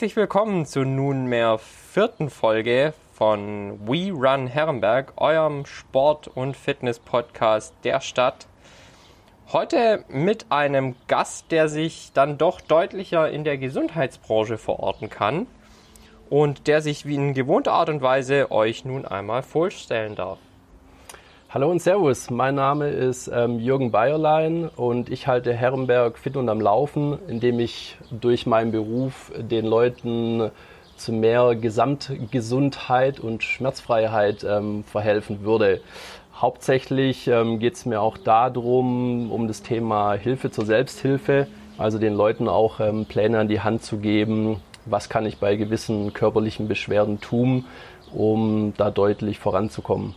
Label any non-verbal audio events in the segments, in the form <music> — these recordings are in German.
Herzlich willkommen zur nunmehr vierten Folge von We Run Herrenberg, eurem Sport- und Fitness-Podcast der Stadt. Heute mit einem Gast, der sich dann doch deutlicher in der Gesundheitsbranche verorten kann und der sich wie in gewohnter Art und Weise euch nun einmal vorstellen darf. Hallo und Servus, mein Name ist ähm, Jürgen Bayerlein und ich halte Herrenberg fit und am Laufen, indem ich durch meinen Beruf den Leuten zu mehr Gesamtgesundheit und Schmerzfreiheit ähm, verhelfen würde. Hauptsächlich ähm, geht es mir auch darum, um das Thema Hilfe zur Selbsthilfe, also den Leuten auch ähm, Pläne an die Hand zu geben, was kann ich bei gewissen körperlichen Beschwerden tun, um da deutlich voranzukommen.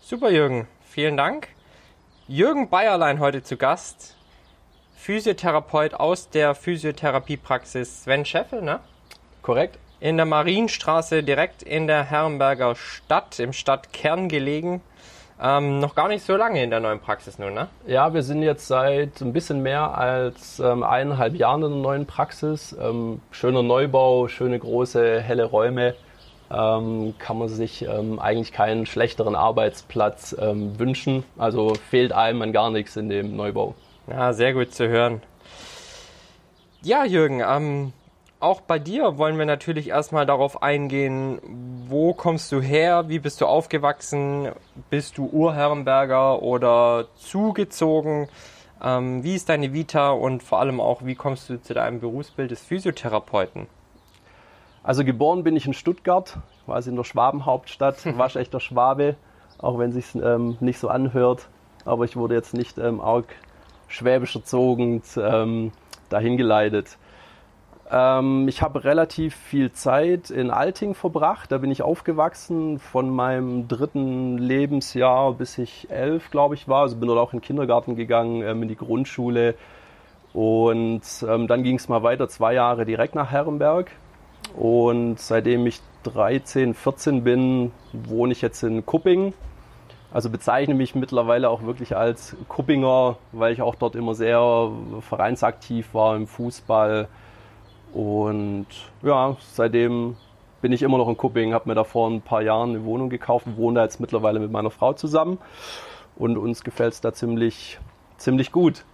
Super, Jürgen. Vielen Dank. Jürgen Bayerlein heute zu Gast. Physiotherapeut aus der Physiotherapiepraxis Sven Scheffel, ne? Korrekt. In der Marienstraße, direkt in der Herrenberger Stadt, im Stadtkern gelegen. Ähm, noch gar nicht so lange in der neuen Praxis nun, ne? Ja, wir sind jetzt seit ein bisschen mehr als ähm, eineinhalb Jahren in der neuen Praxis. Ähm, schöner Neubau, schöne große, helle Räume ähm, kann man sich ähm, eigentlich keinen schlechteren Arbeitsplatz ähm, wünschen. Also fehlt einem an gar nichts in dem Neubau. Ja, sehr gut zu hören. Ja, Jürgen, ähm, auch bei dir wollen wir natürlich erstmal darauf eingehen, wo kommst du her, wie bist du aufgewachsen, bist du Urherrenberger oder zugezogen, ähm, wie ist deine Vita und vor allem auch, wie kommst du zu deinem Berufsbild des Physiotherapeuten? Also geboren bin ich in Stuttgart, quasi in der Schwabenhauptstadt, <laughs> waschechter Schwabe, auch wenn sich ähm, nicht so anhört. Aber ich wurde jetzt nicht ähm, arg schwäbisch erzogen, ähm, dahin geleitet. Ähm, ich habe relativ viel Zeit in Alting verbracht. Da bin ich aufgewachsen von meinem dritten Lebensjahr bis ich elf, glaube ich, war. Also bin dort auch in den Kindergarten gegangen, ähm, in die Grundschule. Und ähm, dann ging es mal weiter, zwei Jahre direkt nach Herrenberg und seitdem ich 13, 14 bin, wohne ich jetzt in Kupping. Also bezeichne mich mittlerweile auch wirklich als Kuppinger, weil ich auch dort immer sehr vereinsaktiv war im Fußball. Und ja, seitdem bin ich immer noch in Kupping, habe mir da vor ein paar Jahren eine Wohnung gekauft, wohne da jetzt mittlerweile mit meiner Frau zusammen. Und uns gefällt es da ziemlich, ziemlich gut.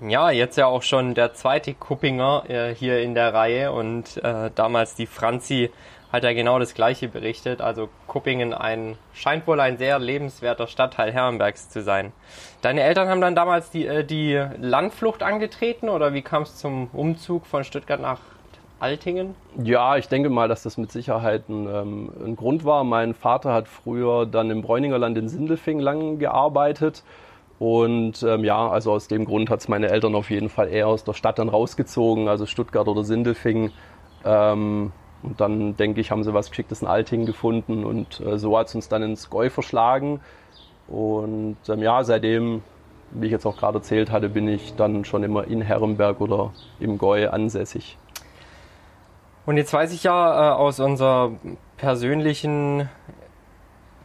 Ja, jetzt ja auch schon der zweite Kuppinger äh, hier in der Reihe und äh, damals die Franzi hat ja genau das gleiche berichtet. Also Kuppingen ein, scheint wohl ein sehr lebenswerter Stadtteil Herrenbergs zu sein. Deine Eltern haben dann damals die, äh, die Landflucht angetreten oder wie kam es zum Umzug von Stuttgart nach Altingen? Ja, ich denke mal, dass das mit Sicherheit ein, ähm, ein Grund war. Mein Vater hat früher dann im Bräuningerland in Sindelfing lang gearbeitet und ähm, ja, also aus dem Grund hat es meine Eltern auf jeden Fall eher aus der Stadt dann rausgezogen, also Stuttgart oder Sindelfing. Ähm, und dann denke ich, haben sie was Geschicktes in Alting gefunden und äh, so hat es uns dann ins Goi verschlagen. Und ähm, ja, seitdem, wie ich jetzt auch gerade erzählt hatte, bin ich dann schon immer in Herrenberg oder im Goi ansässig. Und jetzt weiß ich ja äh, aus unserer persönlichen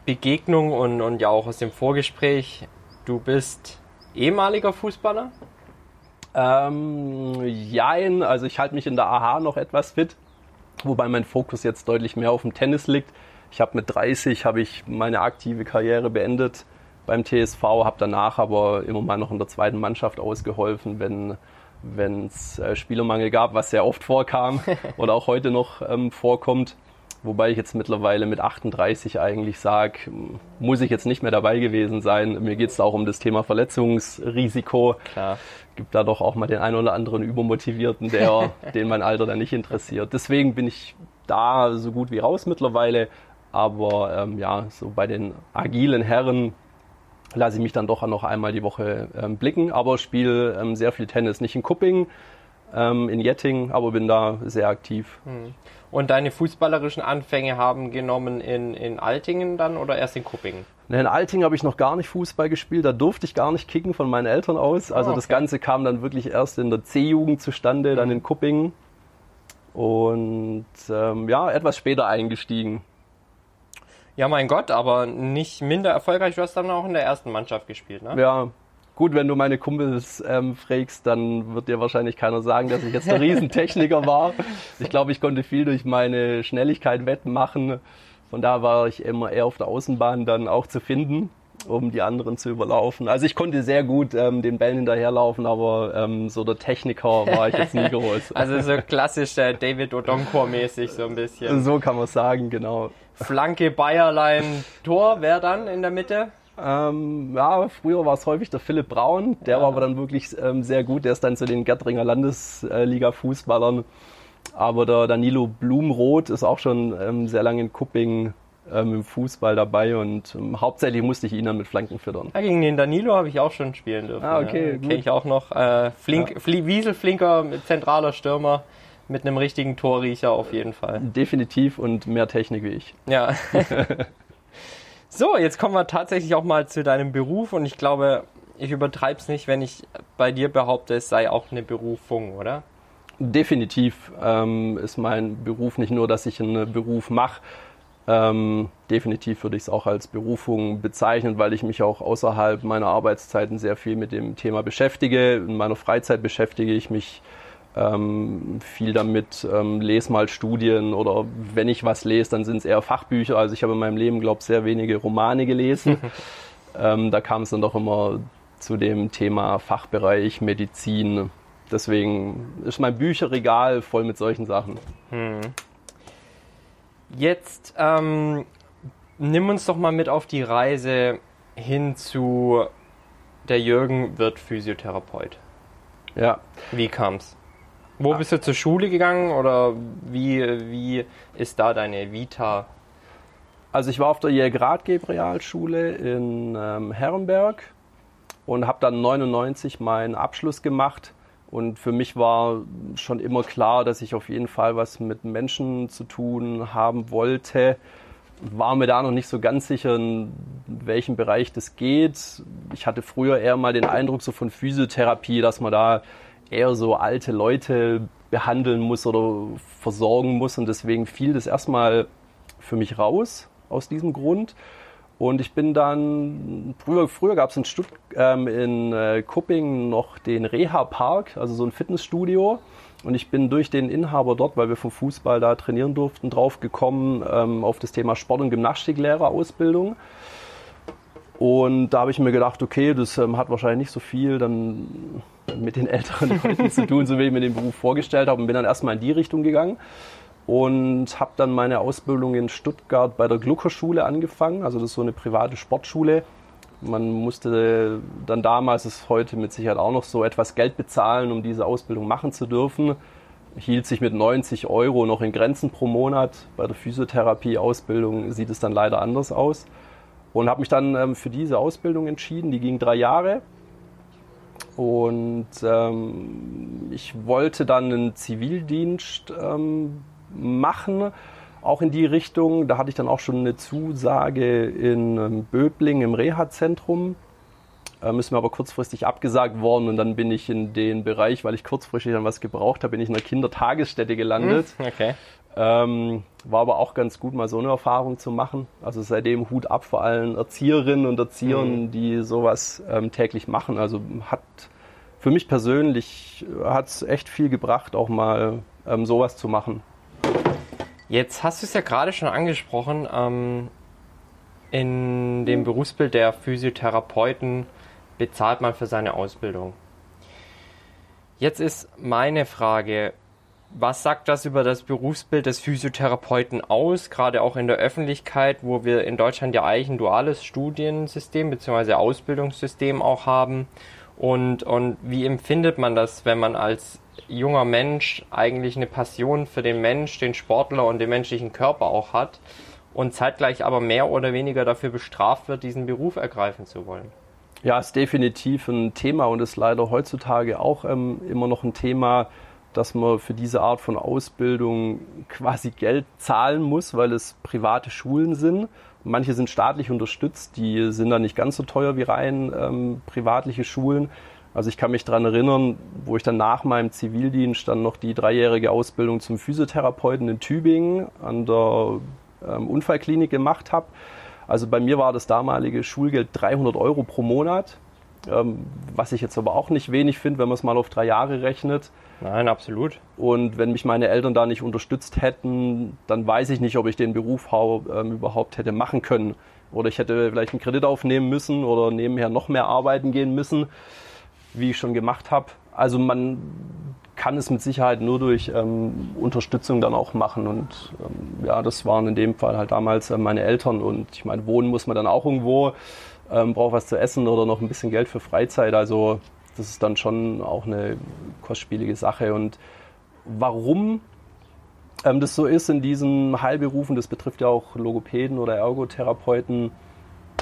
Begegnung und, und ja auch aus dem Vorgespräch, Du bist ehemaliger Fußballer? Ähm, jein, also ich halte mich in der AHA noch etwas fit, wobei mein Fokus jetzt deutlich mehr auf dem Tennis liegt. Ich habe mit 30 habe ich meine aktive Karriere beendet beim TSV, habe danach aber immer mal noch in der zweiten Mannschaft ausgeholfen, wenn wenn es äh, Spielermangel gab, was sehr oft vorkam <laughs> oder auch heute noch ähm, vorkommt. Wobei ich jetzt mittlerweile mit 38 eigentlich sage, muss ich jetzt nicht mehr dabei gewesen sein. Mir geht es auch um das Thema Verletzungsrisiko. Klar. Gibt da doch auch mal den einen oder anderen Übermotivierten, der, <laughs> den mein Alter dann nicht interessiert. Deswegen bin ich da so gut wie raus mittlerweile. Aber ähm, ja, so bei den agilen Herren lasse ich mich dann doch noch einmal die Woche ähm, blicken. Aber spiele ähm, sehr viel Tennis. Nicht in Kupping, ähm, in Jetting, aber bin da sehr aktiv. Hm. Und deine fußballerischen Anfänge haben genommen in, in Altingen dann oder erst in Kuppingen? In Altingen habe ich noch gar nicht Fußball gespielt, da durfte ich gar nicht kicken von meinen Eltern aus. Also Ah, das okay. Ganze kam dann wirklich erst in der C-Jugend zustande, dann in Kuppingen. Und ähm, ja, etwas später eingestiegen. Ja, mein Gott, aber nicht minder erfolgreich. Du hast dann auch in der ersten Mannschaft gespielt, ne? Ja, gut, wenn du meine Kumpels ähm, fragst, dann wird dir wahrscheinlich keiner sagen, dass ich jetzt der <laughs> Riesentechniker war. Ich glaube, ich konnte viel durch meine Schnelligkeit wettmachen. Von da war ich immer eher auf der Außenbahn dann auch zu finden, um die anderen zu überlaufen. Also ich konnte sehr gut ähm, den Bällen hinterherlaufen, aber ähm, so der Techniker war ich jetzt nie <laughs> groß. Also so <laughs> klassisch äh, David Odonkor-mäßig so ein bisschen. so kann man sagen, genau. Flanke, Bayerlein, Tor, wer dann in der Mitte? Ähm, ja, früher war es häufig der Philipp Braun, der Ja. war aber dann wirklich ähm, sehr gut. Der ist dann zu den Gärtringer Landesliga-Fußballern. Aber der Danilo Blumroth ist auch schon ähm, sehr lange in Kupping ähm, im Fußball dabei und ähm, hauptsächlich musste ich ihn dann mit Flanken füttern. Ja, gegen den Danilo habe ich auch schon spielen dürfen. Ah, okay, ja. Kenne ich auch noch. Äh, flink, Flie- Wieselflinker, zentraler Stürmer mit einem richtigen Torriecher auf jeden Fall. Definitiv und mehr Technik wie ich. Ja. <laughs> so, jetzt kommen wir tatsächlich auch mal zu deinem Beruf und ich glaube, ich übertreibe es nicht, wenn ich bei dir behaupte, es sei auch eine Berufung, oder? Definitiv ähm, ist mein Beruf nicht nur, dass ich einen Beruf mache. Ähm, definitiv würde ich es auch als Berufung bezeichnen, weil ich mich auch außerhalb meiner Arbeitszeiten sehr viel mit dem Thema beschäftige. In meiner Freizeit beschäftige ich mich ähm, viel damit, ähm, lese mal Studien oder wenn ich was lese, dann sind es eher Fachbücher. Also ich habe in meinem Leben, glaube ich, sehr wenige Romane gelesen. <laughs> ähm, da kam es dann doch immer zu dem Thema Fachbereich Medizin. Deswegen ist mein Bücherregal voll mit solchen Sachen. Jetzt ähm, nimm uns doch mal mit auf die Reise hin zu der Jürgen wird Physiotherapeut. Ja, Wie kam's? Wo bist du zur Schule gegangen oder wie, wie ist da deine Vita? also ich war auf der Jäger-Ratgeb Realschule in ähm, Herrenberg und habe dann 99 meinen Abschluss gemacht. Und für mich war schon immer klar, dass ich auf jeden Fall was mit Menschen zu tun haben wollte. War mir da noch nicht so ganz sicher, in welchem Bereich das geht. Ich hatte früher eher mal den Eindruck so von Physiotherapie, dass man da eher so alte Leute behandeln muss oder versorgen muss. Und deswegen fiel das erstmal für mich raus aus diesem Grund. Und ich bin dann, früher, früher gab es in, ähm, in äh, Kupping noch den Reha-Park, also so ein Fitnessstudio. Und ich bin durch den Inhaber dort, weil wir vom Fußball da trainieren durften, drauf gekommen ähm, auf das Thema Sport- und Gymnastiklehrerausbildung. Und da habe ich mir gedacht, okay, das ähm, hat wahrscheinlich nicht so viel dann mit den älteren Leuten zu tun, so wie ich mir den Beruf vorgestellt habe. Und bin dann erstmal in die Richtung gegangen und habe dann meine Ausbildung in Stuttgart bei der Gluckerschule angefangen. Also das ist so eine private Sportschule. Man musste dann damals, ist heute mit Sicherheit auch noch so, etwas Geld bezahlen, um diese Ausbildung machen zu dürfen. Hielt sich mit 90 Euro noch in Grenzen pro Monat. Bei der Physiotherapie-Ausbildung sieht es dann leider anders aus. Und habe mich dann ähm, für diese Ausbildung entschieden. Die ging drei Jahre. Und ähm, ich wollte dann einen Zivildienst ähm, machen, auch in die Richtung. Da hatte ich dann auch schon eine Zusage in ähm, Böbling im Reha-Zentrum. Ähm, ist mir aber kurzfristig abgesagt worden und dann bin ich in den Bereich, weil ich kurzfristig dann was gebraucht habe, bin ich in einer Kindertagesstätte gelandet. Okay. Ähm, war aber auch ganz gut, mal so eine Erfahrung zu machen. Also seitdem Hut ab vor allen Erzieherinnen und Erziehern, die sowas ähm, täglich machen. Also hat für mich persönlich hat es echt viel gebracht, auch mal ähm, sowas zu machen. Jetzt hast du es ja gerade schon angesprochen, ähm, in dem Berufsbild der Physiotherapeuten bezahlt man für seine Ausbildung. Jetzt ist meine Frage, was sagt das über das Berufsbild des Physiotherapeuten aus, gerade auch in der Öffentlichkeit, wo wir in Deutschland ja eigentlich ein duales Studiensystem bzw. Ausbildungssystem auch haben? Und, und wie empfindet man das, wenn man als junger Mensch eigentlich eine Passion für den Mensch, den Sportler und den menschlichen Körper auch hat und zeitgleich aber mehr oder weniger dafür bestraft wird, diesen Beruf ergreifen zu wollen? Ja, ist definitiv ein Thema und ist leider heutzutage auch ähm, immer noch ein Thema, dass man für diese Art von Ausbildung quasi Geld zahlen muss, weil es private Schulen sind. Manche sind staatlich unterstützt, die sind dann nicht ganz so teuer wie rein ähm, privatliche Schulen. Also ich kann mich daran erinnern, wo ich dann nach meinem Zivildienst dann noch die dreijährige Ausbildung zum Physiotherapeuten in Tübingen an der ähm, Unfallklinik gemacht habe. Also bei mir war das damalige Schulgeld 300 Euro pro Monat, ähm, was ich jetzt aber auch nicht wenig finde, wenn man es mal auf drei Jahre rechnet. Nein, absolut. Und wenn mich meine Eltern da nicht unterstützt hätten, dann weiß ich nicht, ob ich den Beruf ähm, überhaupt hätte machen können. Oder ich hätte vielleicht einen Kredit aufnehmen müssen oder nebenher noch mehr arbeiten gehen müssen, wie ich schon gemacht habe. Also man kann es mit Sicherheit nur durch ähm, Unterstützung dann auch machen. Und ähm, ja, das waren in dem Fall halt damals äh, meine Eltern. Und ich meine, wohnen muss man dann auch irgendwo, ähm, braucht was zu essen oder noch ein bisschen Geld für Freizeit. Also das ist dann schon auch eine kostspielige Sache. Und warum ähm, das so ist in diesen Heilberufen, das betrifft ja auch Logopäden oder Ergotherapeuten,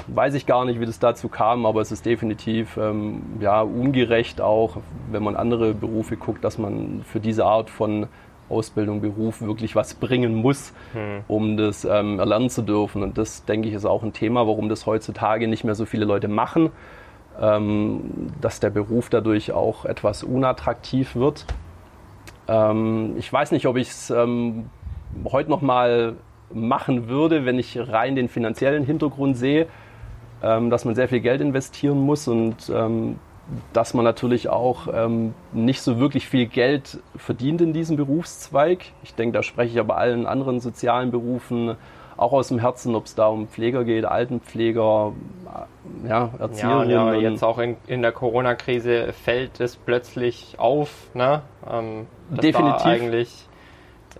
weiß ich gar nicht, wie das dazu kam, aber es ist definitiv ähm, ja, ungerecht auch, wenn man andere Berufe guckt, dass man für diese Art von Ausbildung, Beruf wirklich was bringen muss, hm. um das ähm, erlernen zu dürfen. Und das, denke ich, ist auch ein Thema, warum das heutzutage nicht mehr so viele Leute machen dass der Beruf dadurch auch etwas unattraktiv wird. Ähm, ich weiß nicht, ob ich es ähm, heute noch mal machen würde, wenn ich rein den finanziellen Hintergrund sehe, ähm, dass man sehr viel Geld investieren muss und ähm, dass man natürlich auch ähm, nicht so wirklich viel Geld verdient in diesem Berufszweig. Ich denke, da spreche ich aber allen anderen sozialen Berufen auch aus dem Herzen, ob es da um Pfleger geht, Altenpfleger, ja, Erzieherinnen. Ja, ja jetzt auch in, in der Corona-Krise fällt es plötzlich auf, ne? Ähm, dass Definitiv. Da eigentlich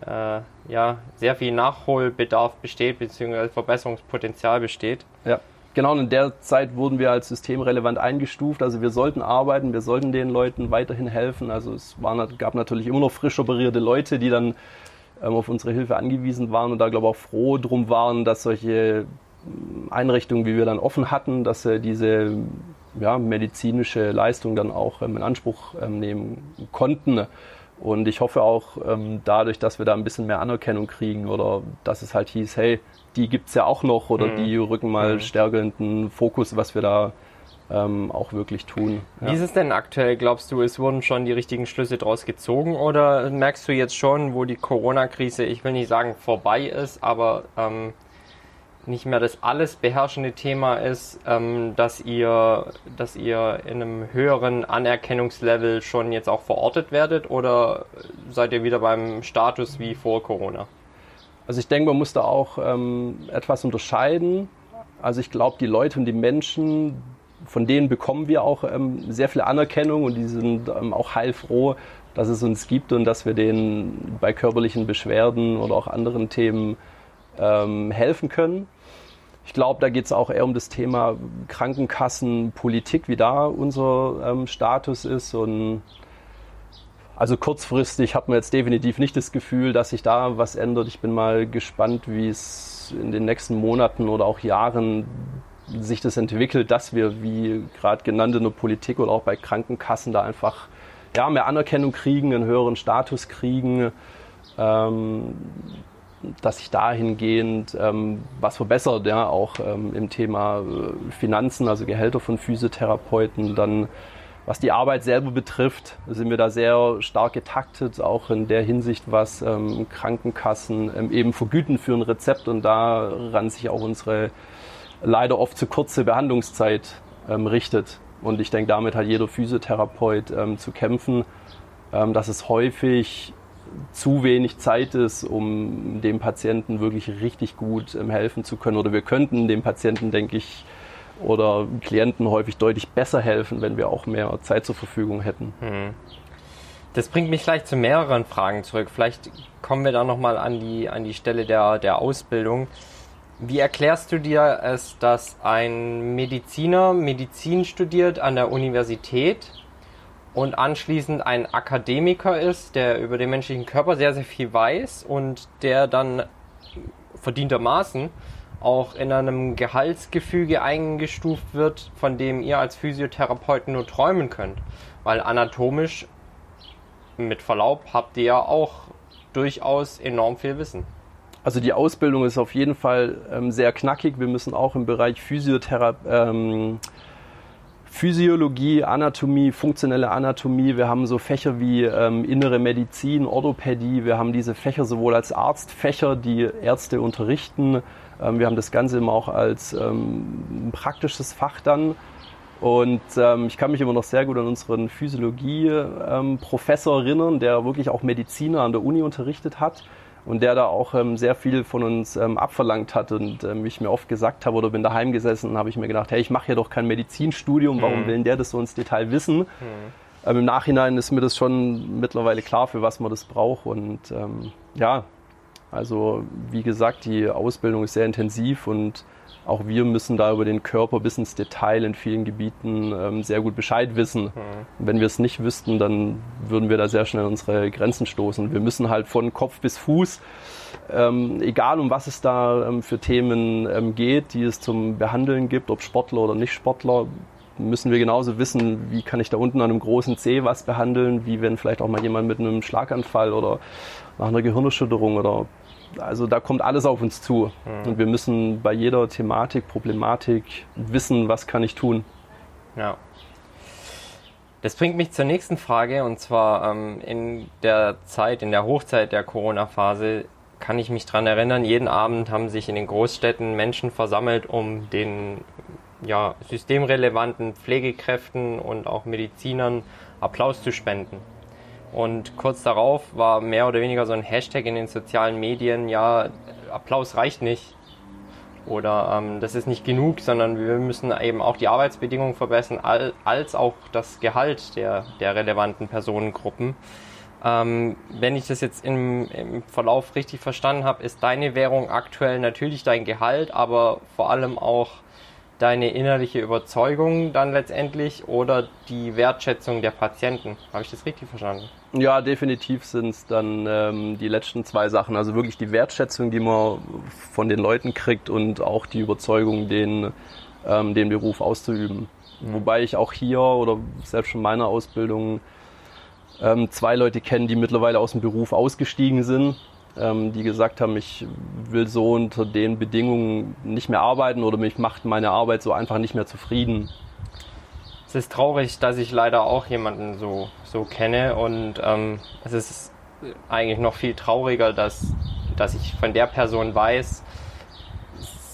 äh, ja, sehr viel Nachholbedarf besteht, beziehungsweise Verbesserungspotenzial besteht. Ja. Genau, und in der Zeit wurden wir als systemrelevant eingestuft. Also wir sollten arbeiten, wir sollten den Leuten weiterhin helfen. Also es waren, gab natürlich immer noch frisch operierte Leute, die dann auf unsere Hilfe angewiesen waren und da glaube ich auch froh drum waren, dass solche ähm, Einrichtungen, wie wir dann offen hatten, dass sie diese ja, medizinische Leistung dann auch ähm, in Anspruch nehmen konnten. Und ich hoffe auch dadurch, dass wir da ein bisschen mehr Anerkennung kriegen oder dass es halt hieß, hey, die gibt es ja auch noch oder mhm. die rücken mal mhm. stärker in den Fokus, was wir da ähm, auch wirklich tun. Ja. Wie ist es denn aktuell? Glaubst du, es wurden schon die richtigen Schlüsse daraus gezogen oder merkst du jetzt schon, wo die Corona-Krise, ich will nicht sagen vorbei ist, aber ähm, nicht mehr das alles beherrschende Thema ist, ähm, dass ihr, dass ihr in einem höheren Anerkennungslevel schon jetzt auch verortet werdet oder seid ihr wieder beim Status wie vor Corona? Also ich denke, man muss da auch ähm, etwas unterscheiden. Also ich glaube, die Leute und die Menschen, von denen bekommen wir auch ähm, sehr viel Anerkennung und die sind ähm, auch heilfroh, dass es uns gibt und dass wir denen bei körperlichen Beschwerden oder auch anderen Themen ähm, helfen können. Ich glaube, da geht es auch eher um das Thema Krankenkassenpolitik, wie da unser ähm, Status ist. Und also kurzfristig hat man jetzt definitiv nicht das Gefühl, dass sich da was ändert. Ich bin mal gespannt, wie es in den nächsten Monaten oder auch Jahren sich das entwickelt, dass wir, wie gerade genannt in der Politik oder auch bei Krankenkassen, da einfach ja, mehr Anerkennung kriegen, einen höheren Status kriegen, ähm, dass sich dahingehend ähm, was verbessert, ja, auch ähm, im Thema äh, Finanzen, also Gehälter von Physiotherapeuten, dann was die Arbeit selber betrifft, sind wir da sehr stark getaktet, auch in der Hinsicht, was ähm, Krankenkassen ähm, eben vergüten für ein Rezept und daran sich auch unsere leider oft zu kurze Behandlungszeit ähm, richtet. Und ich denke, damit hat jeder Physiotherapeut ähm, zu kämpfen, ähm, dass es häufig zu wenig Zeit ist, um dem Patienten wirklich richtig gut ähm, helfen zu können. Oder wir könnten dem Patienten, denke ich, oder Klienten häufig deutlich besser helfen, wenn wir auch mehr Zeit zur Verfügung hätten. Hm. Das bringt mich gleich zu mehreren Fragen zurück. Vielleicht kommen wir da nochmal an die, an die Stelle der, der Ausbildung. Wie erklärst du dir es, dass ein Mediziner Medizin studiert an der Universität und anschließend ein Akademiker ist, der über den menschlichen Körper sehr, sehr viel weiß und der dann verdientermaßen auch in einem Gehaltsgefüge eingestuft wird, von dem ihr als Physiotherapeuten nur träumen könnt. Weil anatomisch mit Verlaub habt ihr ja auch durchaus enorm viel Wissen. Also die Ausbildung ist auf jeden Fall ähm, sehr knackig. Wir müssen auch im Bereich Physiotherapie, ähm, Physiologie, Anatomie, funktionelle Anatomie. Wir haben so Fächer wie ähm, innere Medizin, Orthopädie. Wir haben diese Fächer sowohl als Arztfächer, die Ärzte unterrichten. Ähm, wir haben das Ganze immer auch als ähm, praktisches Fach dann. Und ähm, ich kann mich immer noch sehr gut an unseren Physiologie-Professor erinnern, der wirklich auch Mediziner an der Uni unterrichtet hat und der da auch ähm, sehr viel von uns ähm, abverlangt hat und ähm, ich mir oft gesagt habe oder bin daheim gesessen habe ich mir gedacht, hey, ich mache hier doch kein Medizinstudium, warum mhm. will der das so ins Detail wissen? Mhm. Ähm, Im Nachhinein ist mir das schon mittlerweile klar, für was man das braucht und ähm, ja, also wie gesagt, die Ausbildung ist sehr intensiv und auch wir müssen da über den Körper bis ins Detail in vielen Gebieten ähm, sehr gut Bescheid wissen. Mhm. Wenn wir es nicht wüssten, dann würden wir da sehr schnell unsere Grenzen stoßen. Wir müssen halt von Kopf bis Fuß, ähm, egal um was es da ähm, für Themen ähm, geht, die es zum Behandeln gibt, ob Sportler oder nicht Sportler, müssen wir genauso wissen, wie kann ich da unten an einem großen C was behandeln, wie wenn vielleicht auch mal jemand mit einem Schlaganfall oder nach einer Gehirnerschütterung oder also da kommt alles auf uns zu. Mhm. Und wir müssen bei jeder Thematik, Problematik wissen, was kann ich tun. Ja. Das bringt mich zur nächsten Frage und zwar ähm, in der Zeit, in der Hochzeit der Corona-Phase kann ich mich daran erinnern, jeden Abend haben sich in den Großstädten Menschen versammelt, um den ja, systemrelevanten Pflegekräften und auch Medizinern Applaus zu spenden. Und kurz darauf war mehr oder weniger so ein Hashtag in den sozialen Medien, ja, Applaus reicht nicht. Oder ähm, das ist nicht genug, sondern wir müssen eben auch die Arbeitsbedingungen verbessern, als auch das Gehalt der, der relevanten Personengruppen. Ähm, wenn ich das jetzt im, im Verlauf richtig verstanden habe, ist deine Währung aktuell natürlich dein Gehalt, aber vor allem auch deine innerliche Überzeugung dann letztendlich oder die Wertschätzung der Patienten. Habe ich das richtig verstanden? Ja, definitiv sind es dann ähm, die letzten zwei Sachen. Also wirklich die Wertschätzung, die man von den Leuten kriegt und auch die Überzeugung, den, ähm, den Beruf auszuüben. Mhm. Wobei ich auch hier oder selbst schon meiner Ausbildung ähm, zwei Leute kenne, die mittlerweile aus dem Beruf ausgestiegen sind die gesagt haben, ich will so unter den Bedingungen nicht mehr arbeiten oder mich macht meine Arbeit so einfach nicht mehr zufrieden. Es ist traurig, dass ich leider auch jemanden so, so kenne und ähm, es ist eigentlich noch viel trauriger, dass, dass ich von der Person weiß,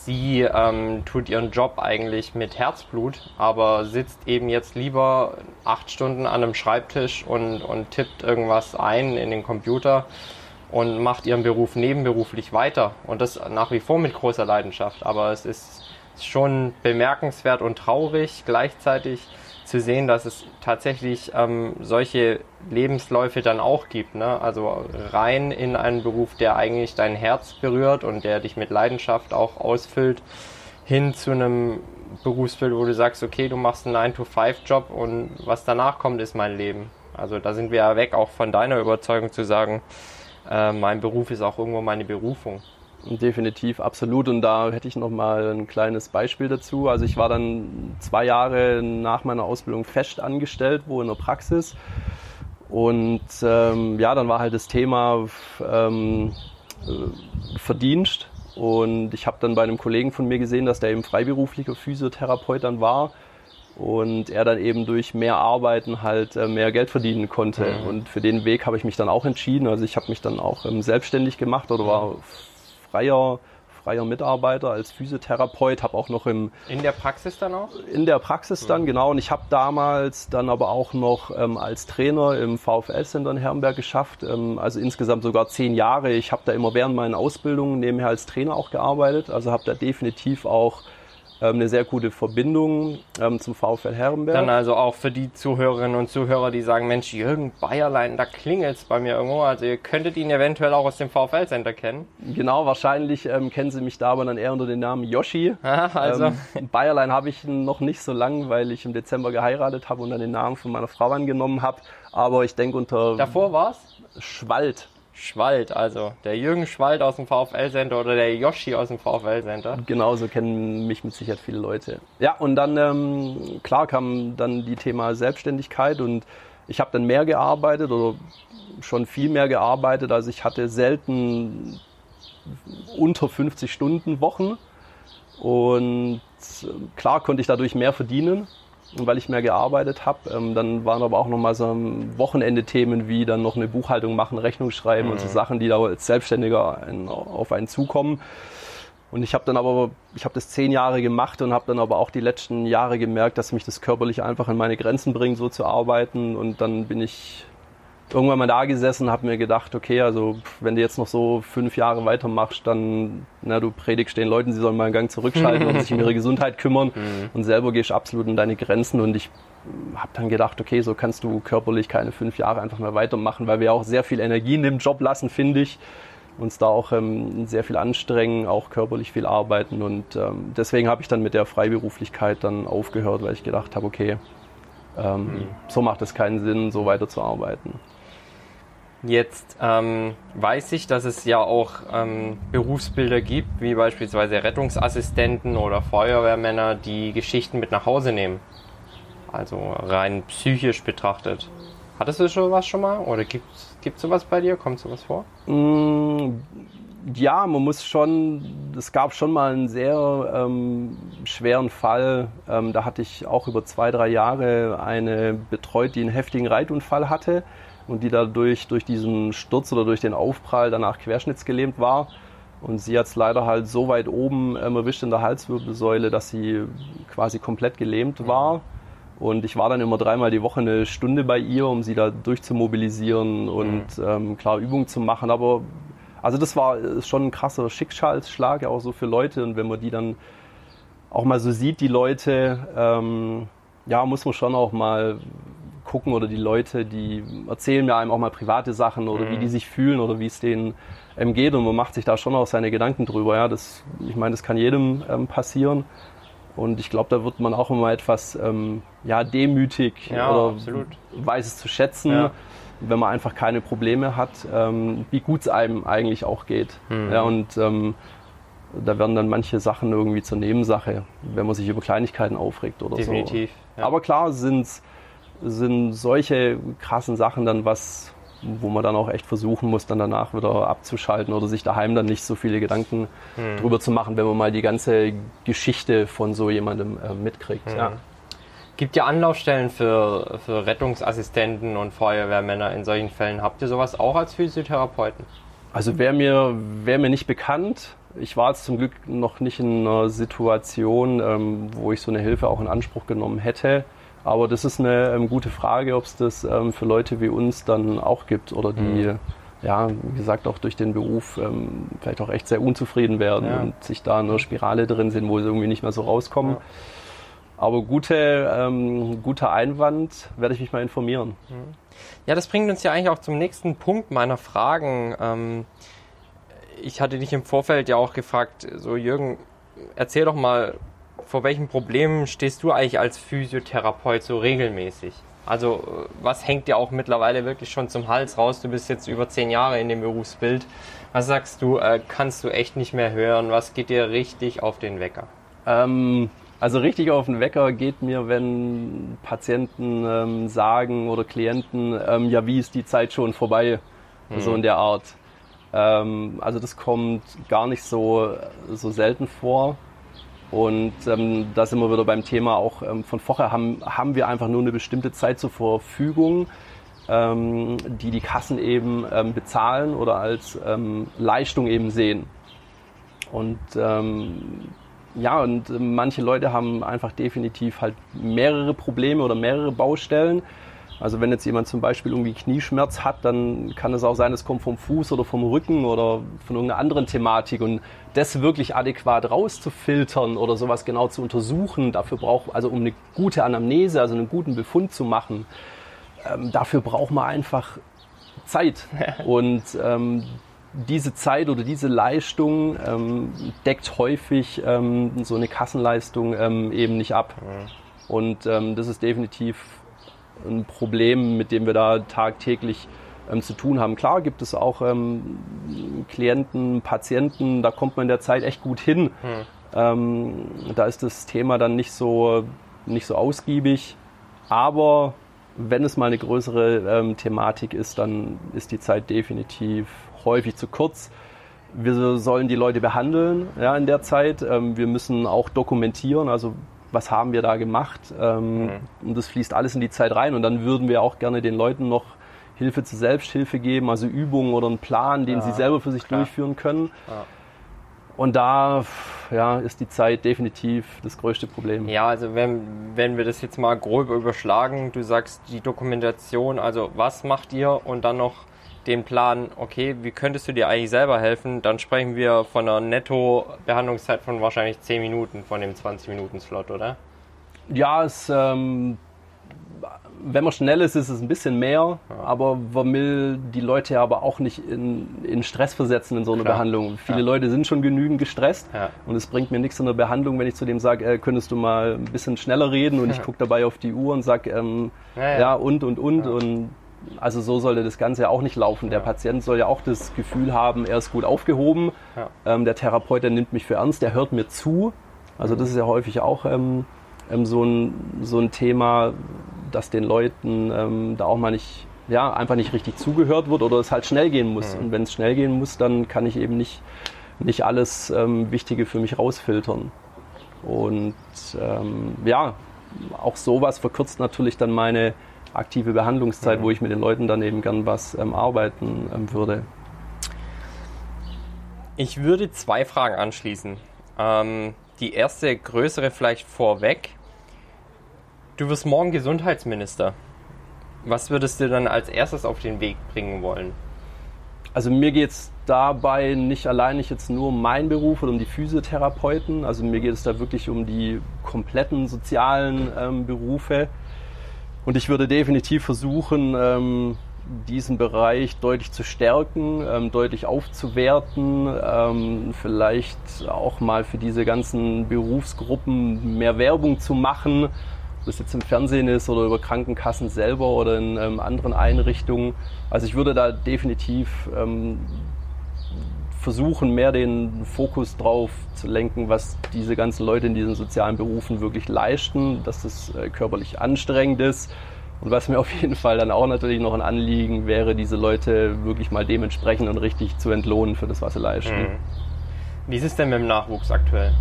sie ähm, tut ihren Job eigentlich mit Herzblut, aber sitzt eben jetzt lieber acht Stunden an einem Schreibtisch und, und tippt irgendwas ein in den Computer und macht ihren Beruf nebenberuflich weiter und das nach wie vor mit großer Leidenschaft. Aber es ist schon bemerkenswert und traurig gleichzeitig zu sehen, dass es tatsächlich ähm, solche Lebensläufe dann auch gibt. Ne? Also rein in einen Beruf, der eigentlich dein Herz berührt und der dich mit Leidenschaft auch ausfüllt, hin zu einem Berufsbild, wo du sagst, okay, du machst einen 9-to-5-Job und was danach kommt, ist mein Leben. Also da sind wir ja weg, auch von deiner Überzeugung zu sagen, äh, mein Beruf ist auch irgendwo meine Berufung. Definitiv, absolut. Und da hätte ich noch mal ein kleines Beispiel dazu. Also ich war dann zwei Jahre nach meiner Ausbildung fest angestellt, wo in der Praxis. Und ähm, ja, dann war halt das Thema ähm, äh, Verdienst. Und ich habe dann bei einem Kollegen von mir gesehen, dass der eben freiberuflicher Physiotherapeut dann war und er dann eben durch mehr Arbeiten halt äh, mehr Geld verdienen konnte. Mhm. Und für den Weg habe ich mich dann auch entschieden. Also ich habe mich dann auch ähm, selbstständig gemacht oder war freier freier Mitarbeiter als Physiotherapeut, habe auch noch im in der Praxis dann auch in der Praxis dann mhm. genau und ich habe damals dann aber auch noch ähm, als Trainer im VfL Center in Herrenberg geschafft, ähm, also insgesamt sogar zehn Jahre. Ich habe da immer während meinen Ausbildungen nebenher als Trainer auch gearbeitet, also habe da definitiv auch eine sehr gute Verbindung ähm, zum VfL Herrenberg. Dann also auch für die Zuhörerinnen und Zuhörer, die sagen, Mensch, Jürgen Bayerlein, da klingelt es bei mir irgendwo. Also ihr könntet ihn eventuell auch aus dem VfL Center kennen. Genau, wahrscheinlich ähm, kennen sie mich da aber dann eher unter dem Namen Yoshi. <laughs> Ah, also. Ähm, Bayerlein habe ich noch nicht so lang, weil ich im Dezember geheiratet habe und dann den Namen von meiner Frau angenommen habe. Aber ich denke unter... Davor war es? Schwald. Schwald, also der Jürgen Schwald aus dem VfL Center oder der Yoshi aus dem VfL Center. Genauso kennen mich mit Sicherheit viele Leute. Ja, und dann, ähm, klar kam dann die Thema Selbstständigkeit und ich habe dann mehr gearbeitet oder schon viel mehr gearbeitet. Also ich hatte selten unter 50 Stunden Wochen und äh, klar konnte ich dadurch mehr verdienen, weil ich mehr gearbeitet habe. Ähm, dann waren aber auch nochmal so Wochenende-Themen wie dann noch eine Buchhaltung machen, Rechnung schreiben mhm. und so mhm. Sachen, die da als Selbstständiger auf einen zukommen. Und ich habe dann aber, ich habe das zehn Jahre gemacht und habe dann aber auch die letzten Jahre gemerkt, dass mich das körperlich einfach an meine Grenzen bringt, so zu arbeiten. Und dann bin ich irgendwann mal da gesessen, habe mir gedacht, okay, also wenn du jetzt noch so fünf Jahre weitermachst, dann, na, du predigst den Leuten, sie sollen mal einen Gang zurückschalten und sich um ihre <laughs> Gesundheit kümmern mhm. und selber gehst absolut in deine Grenzen und ich habe dann gedacht, okay, so kannst du körperlich keine fünf Jahre einfach mehr weitermachen, weil wir auch sehr viel Energie in dem Job lassen, finde ich. Uns da auch ähm, sehr viel anstrengen, auch körperlich viel arbeiten und ähm, deswegen habe ich dann mit der Freiberuflichkeit dann aufgehört, weil ich gedacht habe, okay, ähm, mhm. so macht es keinen Sinn, so weiterzuarbeiten. Jetzt ähm, weiß ich, dass es ja auch ähm, Berufsbilder gibt, wie beispielsweise Rettungsassistenten oder Feuerwehrmänner, die Geschichten mit nach Hause nehmen. Also rein psychisch betrachtet. Hattest du schon was schon mal? Oder gibt es sowas bei dir? Kommt sowas vor? Mm, ja, man muss schon, es gab schon mal einen sehr ähm, schweren Fall. Ähm, da hatte ich auch über zwei, drei Jahre eine betreut, die einen heftigen Reitunfall hatte und die dadurch durch diesen Sturz oder durch den Aufprall danach querschnittsgelähmt war. Und sie hat es leider halt so weit oben ähm, erwischt in der Halswirbelsäule, dass sie quasi komplett gelähmt war. Und ich war dann immer dreimal die Woche eine Stunde bei ihr, um sie da durchzumobilisieren und mhm. ähm, klar Übungen zu machen. Aber also das war schon ein krasser Schicksalsschlag, auch so für Leute. Und wenn man die dann auch mal so sieht, die Leute, ähm, ja, muss man schon auch mal gucken oder die Leute, die erzählen mir einem auch mal private Sachen oder mhm. wie die sich fühlen oder wie es denen ähm, geht und man macht sich da schon auch seine Gedanken drüber. Ja, das, ich meine, das kann jedem ähm, passieren und ich glaube, da wird man auch immer etwas ähm, ja, demütig ja, oder absolut. weiß es zu schätzen. Ja. Wenn man einfach keine Probleme hat, ähm, wie gut es einem eigentlich auch geht. Mhm. Ja, und ähm, da werden dann manche Sachen irgendwie zur Nebensache, wenn man sich über Kleinigkeiten aufregt oder Definitiv, so. Definitiv. Ja. Aber klar sind es sind solche krassen Sachen dann was, wo man dann auch echt versuchen muss, dann danach wieder abzuschalten oder sich daheim dann nicht so viele Gedanken hm. drüber zu machen, wenn man mal die ganze Geschichte von so jemandem äh, mitkriegt. Hm. Ja. Gibt ja Anlaufstellen für, für Rettungsassistenten und Feuerwehrmänner in solchen Fällen. Habt ihr sowas auch als Physiotherapeuten? Also wäre mir, wär mir nicht bekannt. Ich war jetzt zum Glück noch nicht in einer Situation, ähm, wo ich so eine Hilfe auch in Anspruch genommen hätte. Aber das ist eine ähm, gute Frage, ob es das ähm, für Leute wie uns dann auch gibt oder die, mhm. ja, wie gesagt, auch durch den Beruf ähm, vielleicht auch echt sehr unzufrieden werden ja. und sich da in einer Spirale drin sind, wo sie irgendwie nicht mehr so rauskommen. Ja. Aber gute, ähm, guter Einwand, werde ich mich mal informieren. Mhm. Ja, das bringt uns ja eigentlich auch zum nächsten Punkt meiner Fragen. Ähm, ich hatte dich im Vorfeld ja auch gefragt, so Jürgen, erzähl doch mal, vor welchen Problemen stehst du eigentlich als Physiotherapeut so regelmäßig? Also was hängt dir auch mittlerweile wirklich schon zum Hals raus? Du bist jetzt über zehn Jahre in dem Berufsbild. Was sagst du, äh, kannst du echt nicht mehr hören? Was geht dir richtig auf den Wecker? Ähm, also richtig auf den Wecker geht mir, wenn Patienten ähm, sagen oder Klienten, ähm, ja, wie ist die Zeit schon vorbei? Mhm. So in der Art. Ähm, also das kommt gar nicht so, so selten vor. Und ähm, da sind wir wieder beim Thema auch ähm, von vorher, haben, haben wir einfach nur eine bestimmte Zeit zur Verfügung, ähm, die die Kassen eben ähm, bezahlen oder als ähm, Leistung eben sehen. Und ähm, ja, und äh, manche Leute haben einfach definitiv halt mehrere Probleme oder mehrere Baustellen also wenn jetzt jemand zum Beispiel irgendwie Knieschmerz hat, dann kann es auch sein, es kommt vom Fuß oder vom Rücken oder von irgendeiner anderen Thematik. Und das wirklich adäquat rauszufiltern oder sowas genau zu untersuchen, dafür braucht, also um eine gute Anamnese, also einen guten Befund zu machen, ähm, dafür braucht man einfach Zeit. <laughs> Und ähm, diese Zeit oder diese Leistung ähm, deckt häufig ähm, so eine Kassenleistung ähm, eben nicht ab. Und ähm, das ist definitiv ein Problem, mit dem wir da tagtäglich ähm, zu tun haben. Klar gibt es auch ähm, Klienten, Patienten, da kommt man in der Zeit echt gut hin. Hm. Ähm, da ist das Thema dann nicht so, nicht so ausgiebig. Aber wenn es mal eine größere ähm, Thematik ist, dann ist die Zeit definitiv häufig zu kurz. Wir sollen die Leute behandeln ja, in der Zeit. Ähm, wir müssen auch dokumentieren, also was haben wir da gemacht. Ähm, mhm. Und das fließt alles in die Zeit rein. Und dann würden wir auch gerne den Leuten noch Hilfe zur Selbsthilfe geben, also Übungen oder einen Plan, den ja, sie selber für sich klar. durchführen können. Ja. Und da ja, ist die Zeit definitiv das größte Problem. Ja, also wenn, wenn wir das jetzt mal grob überschlagen, du sagst die Dokumentation, also was macht ihr und dann noch den Plan, okay, wie könntest du dir eigentlich selber helfen, dann sprechen wir von einer Netto-Behandlungszeit von wahrscheinlich 10 Minuten von dem 20-Minuten-Slot, oder? Ja, es ähm, wenn man schnell ist, ist es ein bisschen mehr, ja. aber man will die Leute aber auch nicht in, in Stress versetzen in so einer Klar. Behandlung. Viele ja. Leute sind schon genügend gestresst ja. und es bringt mir nichts in der Behandlung, wenn ich zu dem sage, äh, könntest du mal ein bisschen schneller reden und ich <laughs> gucke dabei auf die Uhr und sage, ähm, ja, und und und und also so sollte das Ganze auch nicht laufen. Der Patient soll ja auch das Gefühl haben, er ist gut aufgehoben. Ähm, der Therapeut, der nimmt mich für ernst, der hört mir zu. Also das ist ja häufig auch ähm, ähm so, ein, so ein Thema, dass den Leuten ähm, da auch mal nicht, ja, einfach nicht richtig zugehört wird oder es halt schnell gehen muss. Mhm. Und wenn es schnell gehen muss, dann kann ich eben nicht, nicht alles ähm, Wichtige für mich rausfiltern. Und ähm, ja, auch sowas verkürzt natürlich dann meine aktive Behandlungszeit, mhm. wo ich mit den Leuten dann eben gern was ähm, arbeiten ähm, würde. Ich würde zwei Fragen anschließen. Ähm, die erste größere vielleicht vorweg. Du wirst morgen Gesundheitsminister. Was würdest du dann als erstes auf den Weg bringen wollen? Also mir geht es dabei nicht allein nicht jetzt nur um meinen Beruf oder um die Physiotherapeuten. Also mir geht es da wirklich um die kompletten sozialen ähm, Berufe. Und ich würde definitiv versuchen, ähm, diesen Bereich deutlich zu stärken, ähm, deutlich aufzuwerten, ähm, vielleicht auch mal für diese ganzen Berufsgruppen mehr Werbung zu machen ob das jetzt im Fernsehen ist oder über Krankenkassen selber oder in ähm, anderen Einrichtungen. Also ich würde da definitiv ähm, versuchen, mehr den Fokus drauf zu lenken, was diese ganzen Leute in diesen sozialen Berufen wirklich leisten, dass es äh, körperlich anstrengend ist. Und was mir <laughs> auf jeden Fall dann auch natürlich noch ein Anliegen wäre, diese Leute wirklich mal dementsprechend und richtig zu entlohnen für das, was sie leisten. Mhm. Wie ist es denn mit dem Nachwuchs aktuell?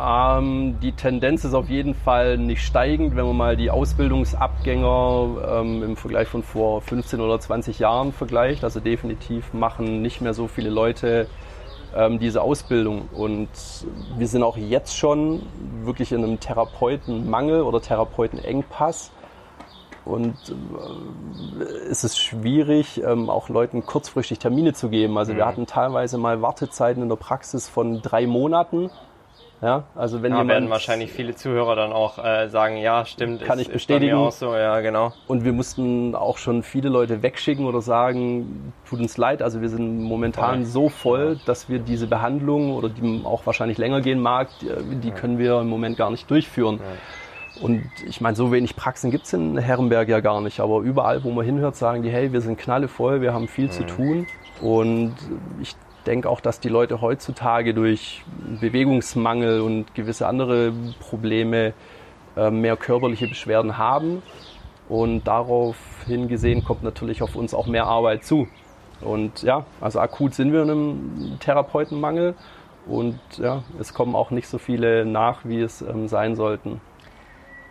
Ähm, die Tendenz ist auf jeden Fall nicht steigend, wenn man mal die Ausbildungsabgänger ähm, im Vergleich von vor 15 oder 20 Jahren vergleicht. Also definitiv machen nicht mehr so viele Leute ähm, diese Ausbildung. Und wir sind auch jetzt schon wirklich in einem Therapeutenmangel oder Therapeutenengpass. Und äh, es ist schwierig, ähm, auch Leuten kurzfristig Termine zu geben. Also wir mhm. hatten teilweise mal Wartezeiten in der Praxis von drei Monaten ja, also wenn ja, jemand, werden wahrscheinlich viele Zuhörer dann auch äh, sagen, ja, stimmt, kann ist, ich bestätigen. auch so, ja, genau. Und wir mussten auch schon viele Leute wegschicken oder sagen, tut uns leid, also wir sind momentan voll. so voll, dass wir diese Behandlung oder die auch wahrscheinlich länger gehen mag, die, können wir im Moment gar nicht durchführen. Ja. Und ich meine, so wenig Praxen gibt es in Herrenberg ja gar nicht, aber überall, wo man hinhört, sagen die, hey, wir sind knallevoll, wir haben viel mhm. zu tun. Und ich denke auch, dass die Leute heutzutage durch Bewegungsmangel und gewisse andere Probleme äh, mehr körperliche Beschwerden haben. Und darauf hingesehen kommt natürlich auf uns auch mehr Arbeit zu. Und ja, also akut sind wir in einem Therapeutenmangel und ja, es kommen auch nicht so viele nach, wie es ähm, sein sollten.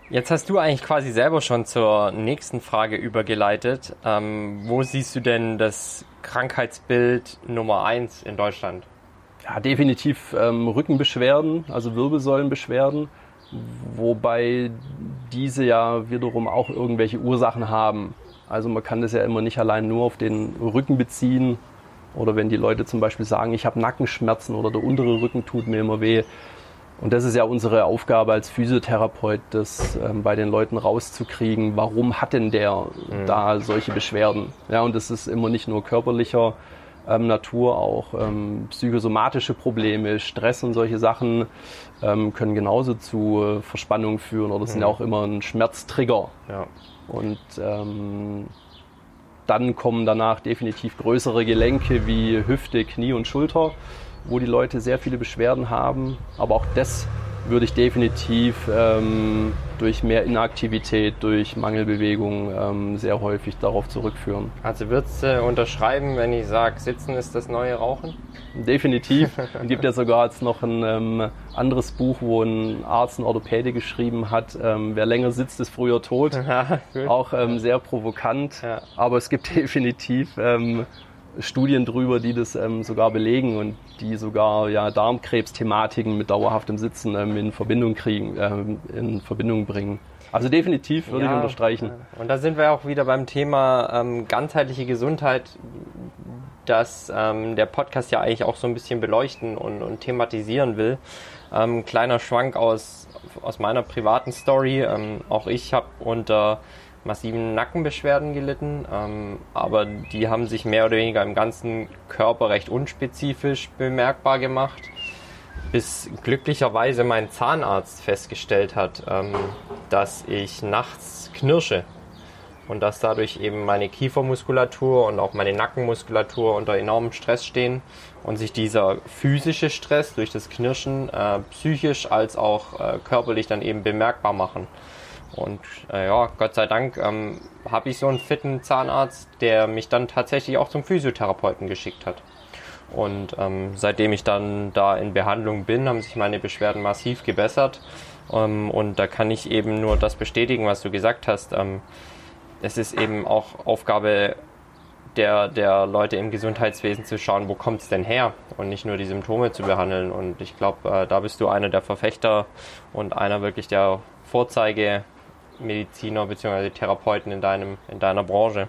Jetzt hast du eigentlich quasi selber schon zur nächsten Frage übergeleitet. Ähm, wo siehst du denn das Krankheitsbild Nummer eins in Deutschland? Ja, definitiv ähm, Rückenbeschwerden, also Wirbelsäulenbeschwerden, wobei diese ja wiederum auch irgendwelche Ursachen haben. Also man kann das ja immer nicht allein nur auf den Rücken beziehen. Oder wenn die Leute zum Beispiel sagen, ich habe Nackenschmerzen oder der untere Rücken tut mir immer weh, und das ist ja unsere Aufgabe als Physiotherapeut, das ähm, bei den Leuten rauszukriegen, warum hat denn der mhm. da solche Beschwerden? Ja, und das ist immer nicht nur körperlicher ähm, Natur, auch ähm, psychosomatische Probleme, Stress und solche Sachen ähm, können genauso zu äh, Verspannungen führen oder mhm. sind ja auch immer ein Schmerztrigger. Ja. Und ähm, dann kommen danach definitiv größere Gelenke wie Hüfte, Knie und Schulter wo die Leute sehr viele Beschwerden haben. Aber auch das würde ich definitiv ähm, durch mehr Inaktivität, durch Mangelbewegung ähm, sehr häufig darauf zurückführen. Also würdest du unterschreiben, wenn ich sage, Sitzen ist das neue Rauchen? Definitiv. Es <laughs> gibt ja sogar jetzt noch ein ähm, anderes Buch, wo ein Arzt, ein Orthopäde geschrieben hat, ähm, wer länger sitzt, ist früher tot. <laughs> Auch ähm, sehr provokant. Ja. Aber es gibt <laughs> definitiv ähm, Studien drüber, die das ähm, sogar belegen und die sogar ja, Darmkrebsthematiken mit dauerhaftem Sitzen ähm, in Verbindung kriegen, ähm, in Verbindung bringen. Also definitiv würde ich Ja, unterstreichen. Und da sind wir auch wieder beim Thema ähm, ganzheitliche Gesundheit, das ähm, der Podcast ja eigentlich auch so ein bisschen beleuchten und, und thematisieren will. Ähm, kleiner Schwank aus, aus meiner privaten Story. Auch ich habe unter massiven Nackenbeschwerden gelitten, ähm, aber die haben sich mehr oder weniger im ganzen Körper recht unspezifisch bemerkbar gemacht bis glücklicherweise mein Zahnarzt festgestellt hat, ähm, dass ich nachts knirsche und dass dadurch eben meine Kiefermuskulatur und auch meine Nackenmuskulatur unter enormem Stress stehen und sich dieser physische Stress durch das Knirschen äh, psychisch als auch äh, körperlich dann eben bemerkbar machen. Und äh, ja, Gott sei Dank ähm, habe ich so einen fitten Zahnarzt, der mich dann tatsächlich auch zum Physiotherapeuten geschickt hat. Und ähm, seitdem ich dann da in Behandlung bin, haben sich meine Beschwerden massiv gebessert. Ähm, und da kann ich eben nur das bestätigen, was du gesagt hast. Ähm, es ist eben auch Aufgabe der, der Leute im Gesundheitswesen zu schauen, wo kommt es denn her und nicht nur die Symptome zu behandeln. Und ich glaube, äh, da bist du einer der Verfechter und einer wirklich der Vorzeigemediziner bzw. Therapeuten in, deinem, in deiner Branche.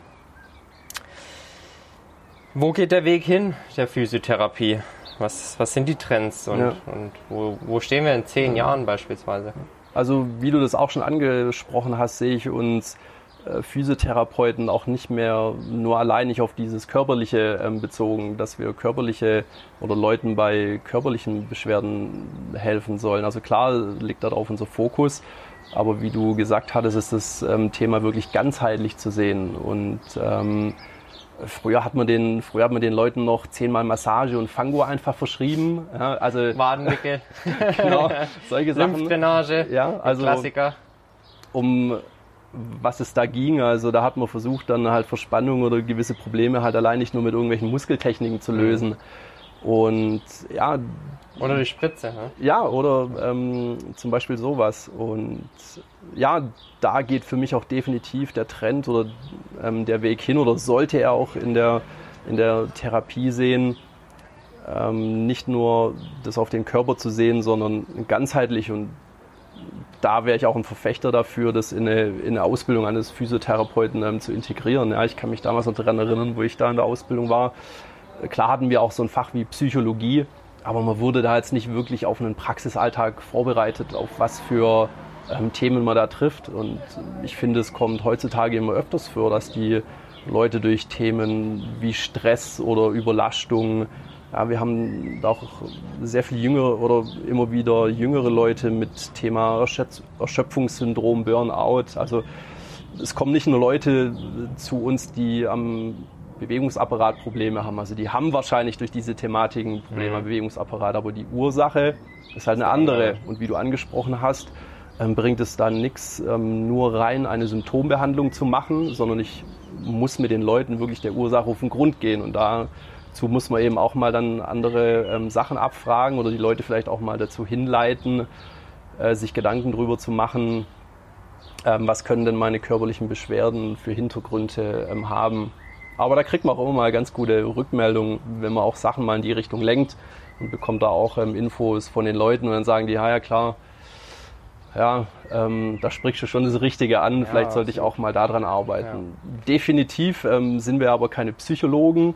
Wo geht der Weg hin, der Physiotherapie? Was, was sind die Trends und, Ja. und wo, wo stehen wir in zehn Jahren beispielsweise? Also wie du das auch schon angesprochen hast, sehe ich uns äh, Physiotherapeuten auch nicht mehr nur alleinig auf dieses Körperliche ähm, bezogen, dass wir körperliche oder Leuten bei körperlichen Beschwerden helfen sollen. Also klar liegt darauf unser Fokus, aber wie du gesagt hattest, ist das ähm, Thema wirklich ganzheitlich zu sehen und ähm, Früher hat man den, früher hat man den Leuten noch zehnmal Massage und Fango einfach verschrieben. Ja, also <laughs> Wadenwickel, <laughs> genau, solche Sachen. Lymphdrainage, Ja, also Klassiker. um was es da ging. Also da hat man versucht, dann halt Verspannung oder gewisse Probleme halt allein nicht nur mit irgendwelchen Muskeltechniken zu lösen. Und ja, Oder die Spritze. Ne? ja, oder ähm, zum Beispiel sowas. Und ja, da geht für mich auch definitiv der Trend oder ähm, der Weg hin oder sollte er auch in der, in der Therapie sehen, ähm, nicht nur das auf den Körper zu sehen, sondern ganzheitlich und da wäre ich auch ein Verfechter dafür, das in eine, in eine Ausbildung eines Physiotherapeuten ähm, zu integrieren. Ja, ich kann mich damals noch daran erinnern, wo ich da in der Ausbildung war. Klar hatten wir auch so ein Fach wie Psychologie, aber man wurde da jetzt nicht wirklich auf einen Praxisalltag vorbereitet, auf was für ähm, Themen man da trifft. Und ich finde, es kommt heutzutage immer öfters vor, dass die Leute durch Themen wie Stress oder Überlastung, ja, wir haben auch sehr viel jüngere oder immer wieder jüngere Leute mit Thema Erschöpf- Erschöpfungssyndrom, Burnout. Also es kommen nicht nur Leute zu uns, die am Bewegungsapparat Probleme haben. Also die haben wahrscheinlich durch diese Thematiken Probleme am Bewegungsapparat, aber die Ursache ist halt eine andere. Und wie du angesprochen hast, ähm, bringt es dann nichts, ähm, nur rein eine Symptombehandlung zu machen, sondern ich muss mit den Leuten wirklich der Ursache auf den Grund gehen. Und dazu muss man eben auch mal dann andere ähm, Sachen abfragen oder die Leute vielleicht auch mal dazu hinleiten, äh, sich Gedanken darüber zu machen, ähm, was können denn meine körperlichen Beschwerden für Hintergründe ähm, haben. Aber da kriegt man auch immer mal ganz gute Rückmeldungen, wenn man auch Sachen mal in die Richtung lenkt und bekommt da auch ähm, Infos von den Leuten und dann sagen die, ja, ja klar, ja, ähm, da sprichst du schon das Richtige an, vielleicht sollte ich auch mal daran arbeiten. Definitiv ähm, sind wir aber keine Psychologen.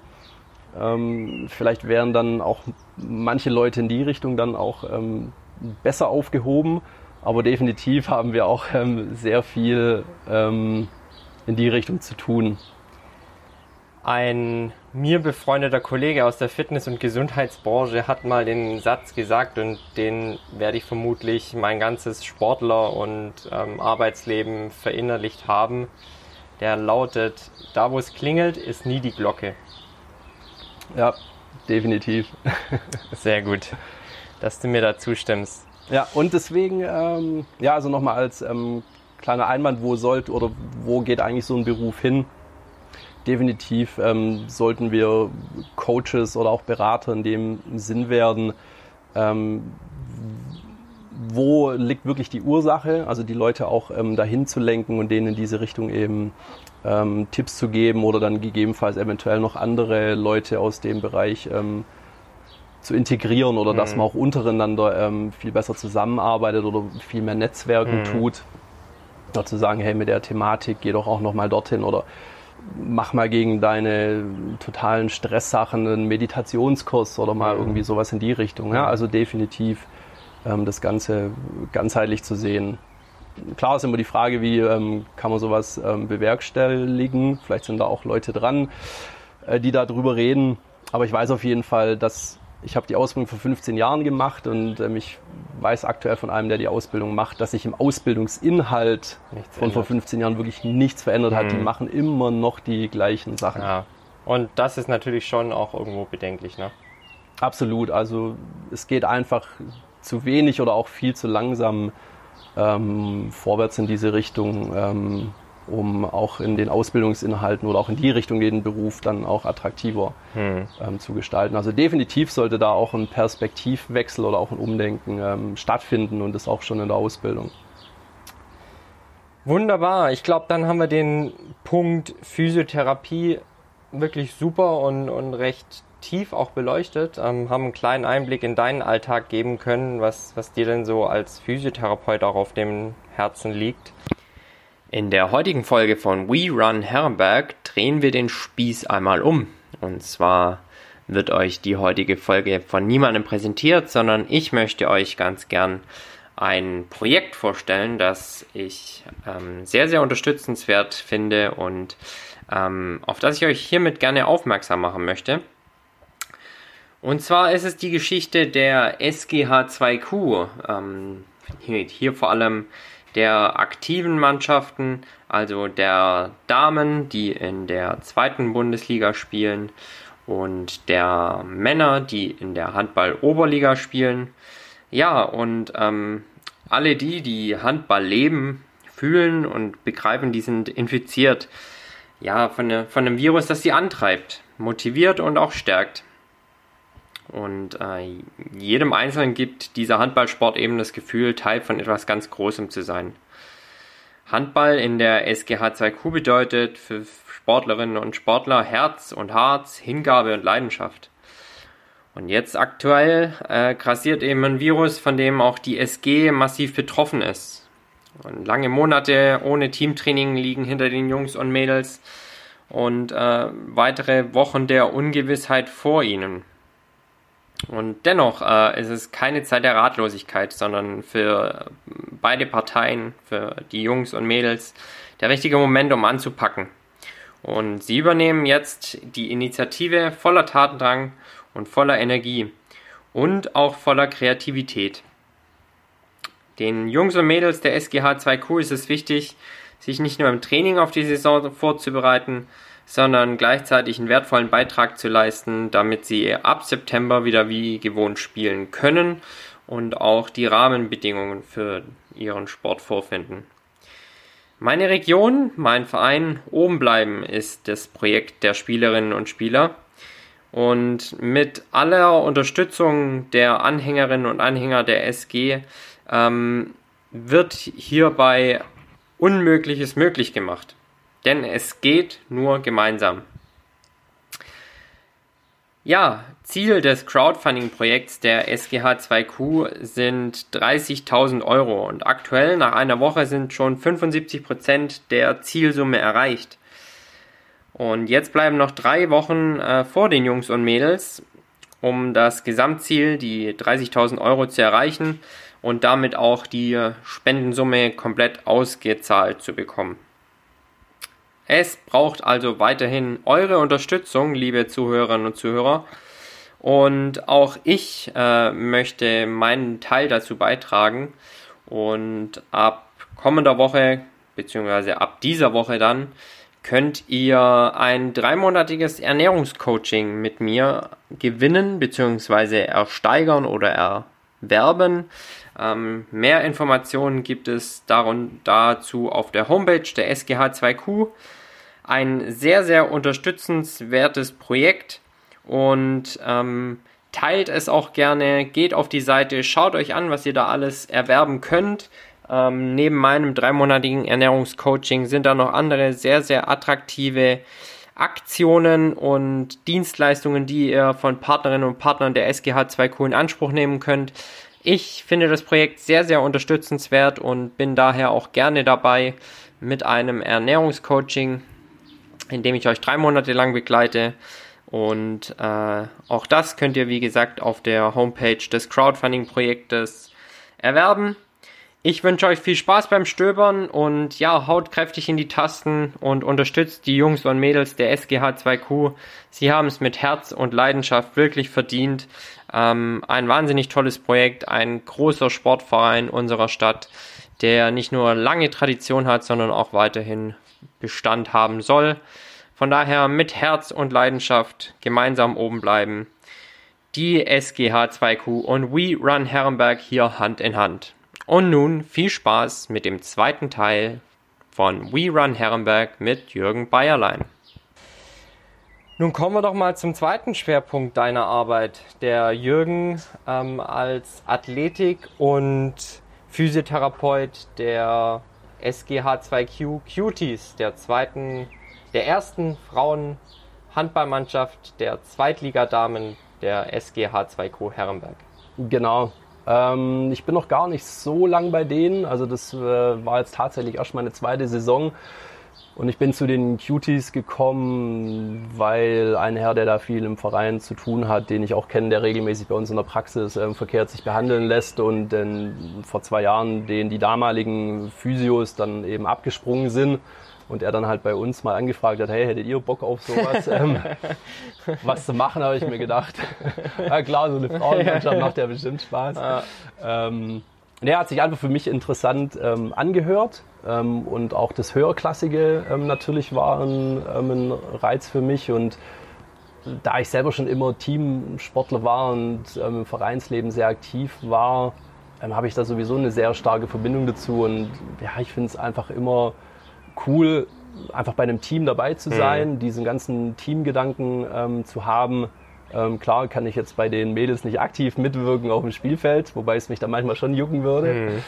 Ähm, vielleicht wären dann auch manche Leute in die Richtung dann auch ähm, besser aufgehoben, aber definitiv <laughs> haben wir auch ähm, sehr viel in die Richtung zu tun. Ein mir befreundeter Kollege aus der Fitness- und Gesundheitsbranche hat mal den Satz gesagt und den werde ich vermutlich mein ganzes Sportler- und ähm, Arbeitsleben verinnerlicht haben. Der lautet, da wo es klingelt, ist nie die Glocke. Ja, definitiv. <laughs> Sehr gut, dass du mir da zustimmst. Ja, und deswegen, ähm, ja, also nochmal als ähm, kleiner Einwand, wo sollte oder wo geht eigentlich so ein Beruf hin? Definitiv ähm, sollten wir Coaches oder auch Berater in dem Sinn werden. Ähm, wo liegt wirklich die Ursache? Also die Leute auch ähm, dahin zu lenken und denen in diese Richtung eben ähm, Tipps zu geben oder dann gegebenenfalls eventuell noch andere Leute aus dem Bereich ähm, zu integrieren oder mhm. dass man auch untereinander ähm, viel besser zusammenarbeitet oder viel mehr Netzwerken mhm. tut. Oder zu sagen, hey, mit der Thematik geh doch auch nochmal dorthin oder mach mal gegen deine totalen Stresssachen einen Meditationskurs oder mal irgendwie sowas in die Richtung. Ja, also definitiv ähm, das Ganze ganzheitlich zu sehen. Klar ist immer die Frage, wie ähm, kann man sowas ähm, bewerkstelligen. Vielleicht sind da auch Leute dran, äh, die da drüber reden. Aber ich weiß auf jeden Fall, dass ich habe die Ausbildung vor 15 Jahren gemacht und ähm, ich weiß aktuell von einem, der die Ausbildung macht, dass sich im Ausbildungsinhalt nichts von ändert. vor 15 Jahren wirklich nichts verändert hat. Die mhm. machen immer noch die gleichen Sachen. Ja. Und das ist natürlich schon auch irgendwo bedenklich, ne? Absolut. Also es geht einfach zu wenig oder auch viel zu langsam ähm, vorwärts in diese Richtung. Ähm, um auch in den Ausbildungsinhalten oder auch in die Richtung den Beruf dann auch attraktiver hm. ähm, zu gestalten. Also definitiv sollte da auch ein Perspektivwechsel oder auch ein Umdenken ähm, stattfinden und das auch schon in der Ausbildung. Wunderbar. Ich glaube, dann haben wir den Punkt Physiotherapie wirklich super und, und recht tief auch beleuchtet, ähm, haben einen kleinen Einblick in deinen Alltag geben können, was, was dir denn so als Physiotherapeut auch auf dem Herzen liegt. In der heutigen Folge von We Run Herrenberg drehen wir den Spieß einmal um. Und zwar wird euch die heutige Folge von niemandem präsentiert, sondern ich möchte euch ganz gern ein Projekt vorstellen, das ich ähm, sehr, sehr unterstützenswert finde und ähm, auf das ich euch hiermit gerne aufmerksam machen möchte. Und zwar ist es die Geschichte der SGH2Q. Ähm, hier, hier vor allem der aktiven Mannschaften, also der Damen, die in der zweiten Bundesliga spielen und der Männer, die in der Handball-Oberliga spielen. Ja, und ähm, alle die, die Handball leben, fühlen und begreifen, die sind infiziert. Ja, von, von einem Virus, das sie antreibt, motiviert und auch stärkt. Und äh, jedem Einzelnen gibt dieser Handballsport eben das Gefühl, Teil von etwas ganz Großem zu sein. Handball in der SGH 2Q bedeutet für Sportlerinnen und Sportler Herz und Harz, Hingabe und Leidenschaft. Und jetzt aktuell äh, grassiert eben ein Virus, von dem auch die SG massiv betroffen ist. Und lange Monate ohne Teamtraining liegen hinter den Jungs und Mädels und äh, weitere Wochen der Ungewissheit vor ihnen. Und dennoch äh, ist es keine Zeit der Ratlosigkeit, sondern für beide Parteien, für die Jungs und Mädels, der richtige Moment, um anzupacken. Und sie übernehmen jetzt die Initiative voller Tatendrang und voller Energie und auch voller Kreativität. Den Jungs und Mädels der SGH 2Q ist es wichtig, sich nicht nur im Training auf die Saison vorzubereiten, sondern gleichzeitig einen wertvollen Beitrag zu leisten, damit sie ab September wieder wie gewohnt spielen können und auch die Rahmenbedingungen für ihren Sport vorfinden. Meine Region, mein Verein oben bleiben ist das Projekt der Spielerinnen und Spieler. Und mit aller Unterstützung der Anhängerinnen und Anhänger der SG ähm, wird hierbei Unmögliches möglich gemacht. Denn es geht nur gemeinsam. Ja, Ziel des Crowdfunding-Projekts der SGH2Q sind 30.000 Euro und aktuell nach einer Woche sind schon 75% der Zielsumme erreicht. Und jetzt bleiben noch drei Wochen äh, vor den Jungs und Mädels, um das Gesamtziel, die 30.000 Euro zu erreichen und damit auch die Spendensumme komplett ausgezahlt zu bekommen. Es braucht also weiterhin eure Unterstützung, liebe Zuhörerinnen und Zuhörer. Und auch ich äh, möchte meinen Teil dazu beitragen. Und ab kommender Woche, beziehungsweise ab dieser Woche dann, könnt ihr ein dreimonatiges Ernährungscoaching mit mir gewinnen, beziehungsweise ersteigern oder erwerben. Ähm, mehr Informationen gibt es dazu auf der Homepage der SGH2Q. Ein sehr, sehr unterstützenswertes Projekt und ähm, teilt es auch gerne, geht auf die Seite, schaut euch an, was ihr da alles erwerben könnt. Ähm, neben meinem dreimonatigen Ernährungscoaching sind da noch andere sehr, sehr attraktive Aktionen und Dienstleistungen, die ihr von Partnerinnen und Partnern der SGH 2Q in Anspruch nehmen könnt. Ich finde das Projekt sehr, sehr unterstützenswert und bin daher auch gerne dabei mit einem Ernährungscoaching, in dem ich euch drei Monate lang begleite. Und äh, auch das könnt ihr, wie gesagt, auf der Homepage des Crowdfunding-Projektes erwerben. Ich wünsche euch viel Spaß beim Stöbern und ja, haut kräftig in die Tasten und unterstützt die Jungs und Mädels der SGH 2Q. Sie haben es mit Herz und Leidenschaft wirklich verdient. Ähm, ein wahnsinnig tolles Projekt, ein großer Sportverein unserer Stadt, der nicht nur lange Tradition hat, sondern auch weiterhin Bestand haben soll. Von daher mit Herz und Leidenschaft gemeinsam oben bleiben. Die SGH 2Q und We Run Herrenberg hier Hand in Hand. Und nun viel Spaß mit dem zweiten Teil von We Run Herrenberg mit Jürgen Bayerlein. Nun kommen wir doch mal zum zweiten Schwerpunkt deiner Arbeit. Der Jürgen ähm, als Athletik- und Physiotherapeut der SGH2Q Cuties, der zweiten, der ersten Frauen-Handballmannschaft der Zweitligadamen der SGH2Q Herrenberg. Genau, ähm, ich bin noch gar nicht so lang bei denen. Also das äh, war jetzt tatsächlich erst meine zweite Saison. Und ich bin zu den Cuties gekommen, weil ein Herr, der da viel im Verein zu tun hat, den ich auch kenne, der regelmäßig bei uns in der Praxis äh, verkehrt sich behandeln lässt und äh, vor zwei Jahren den die damaligen Physios dann eben abgesprungen sind und er dann halt bei uns mal angefragt hat, hey, hättet ihr Bock auf sowas, <laughs> ähm, was zu machen, habe ich mir gedacht. <laughs> ja klar, so eine Frauenmannschaft macht ja bestimmt Spaß. Ja. Ähm, der hat sich einfach für mich interessant ähm, angehört ähm, und auch das Höherklassige ähm, natürlich war ein, ähm, ein, Reiz für mich und da ich selber schon immer Teamsportler war und ähm, im Vereinsleben sehr aktiv war, ähm, habe ich da sowieso eine sehr starke Verbindung dazu und ja, ich finde es einfach immer cool, einfach bei einem Team dabei zu mhm. sein, mhm. diesen ganzen Teamgedanken zu haben. Ähm, klar kann ich jetzt bei den Mädels nicht aktiv mitwirken auf dem Spielfeld, wobei es mich da manchmal schon jucken würde. Mhm.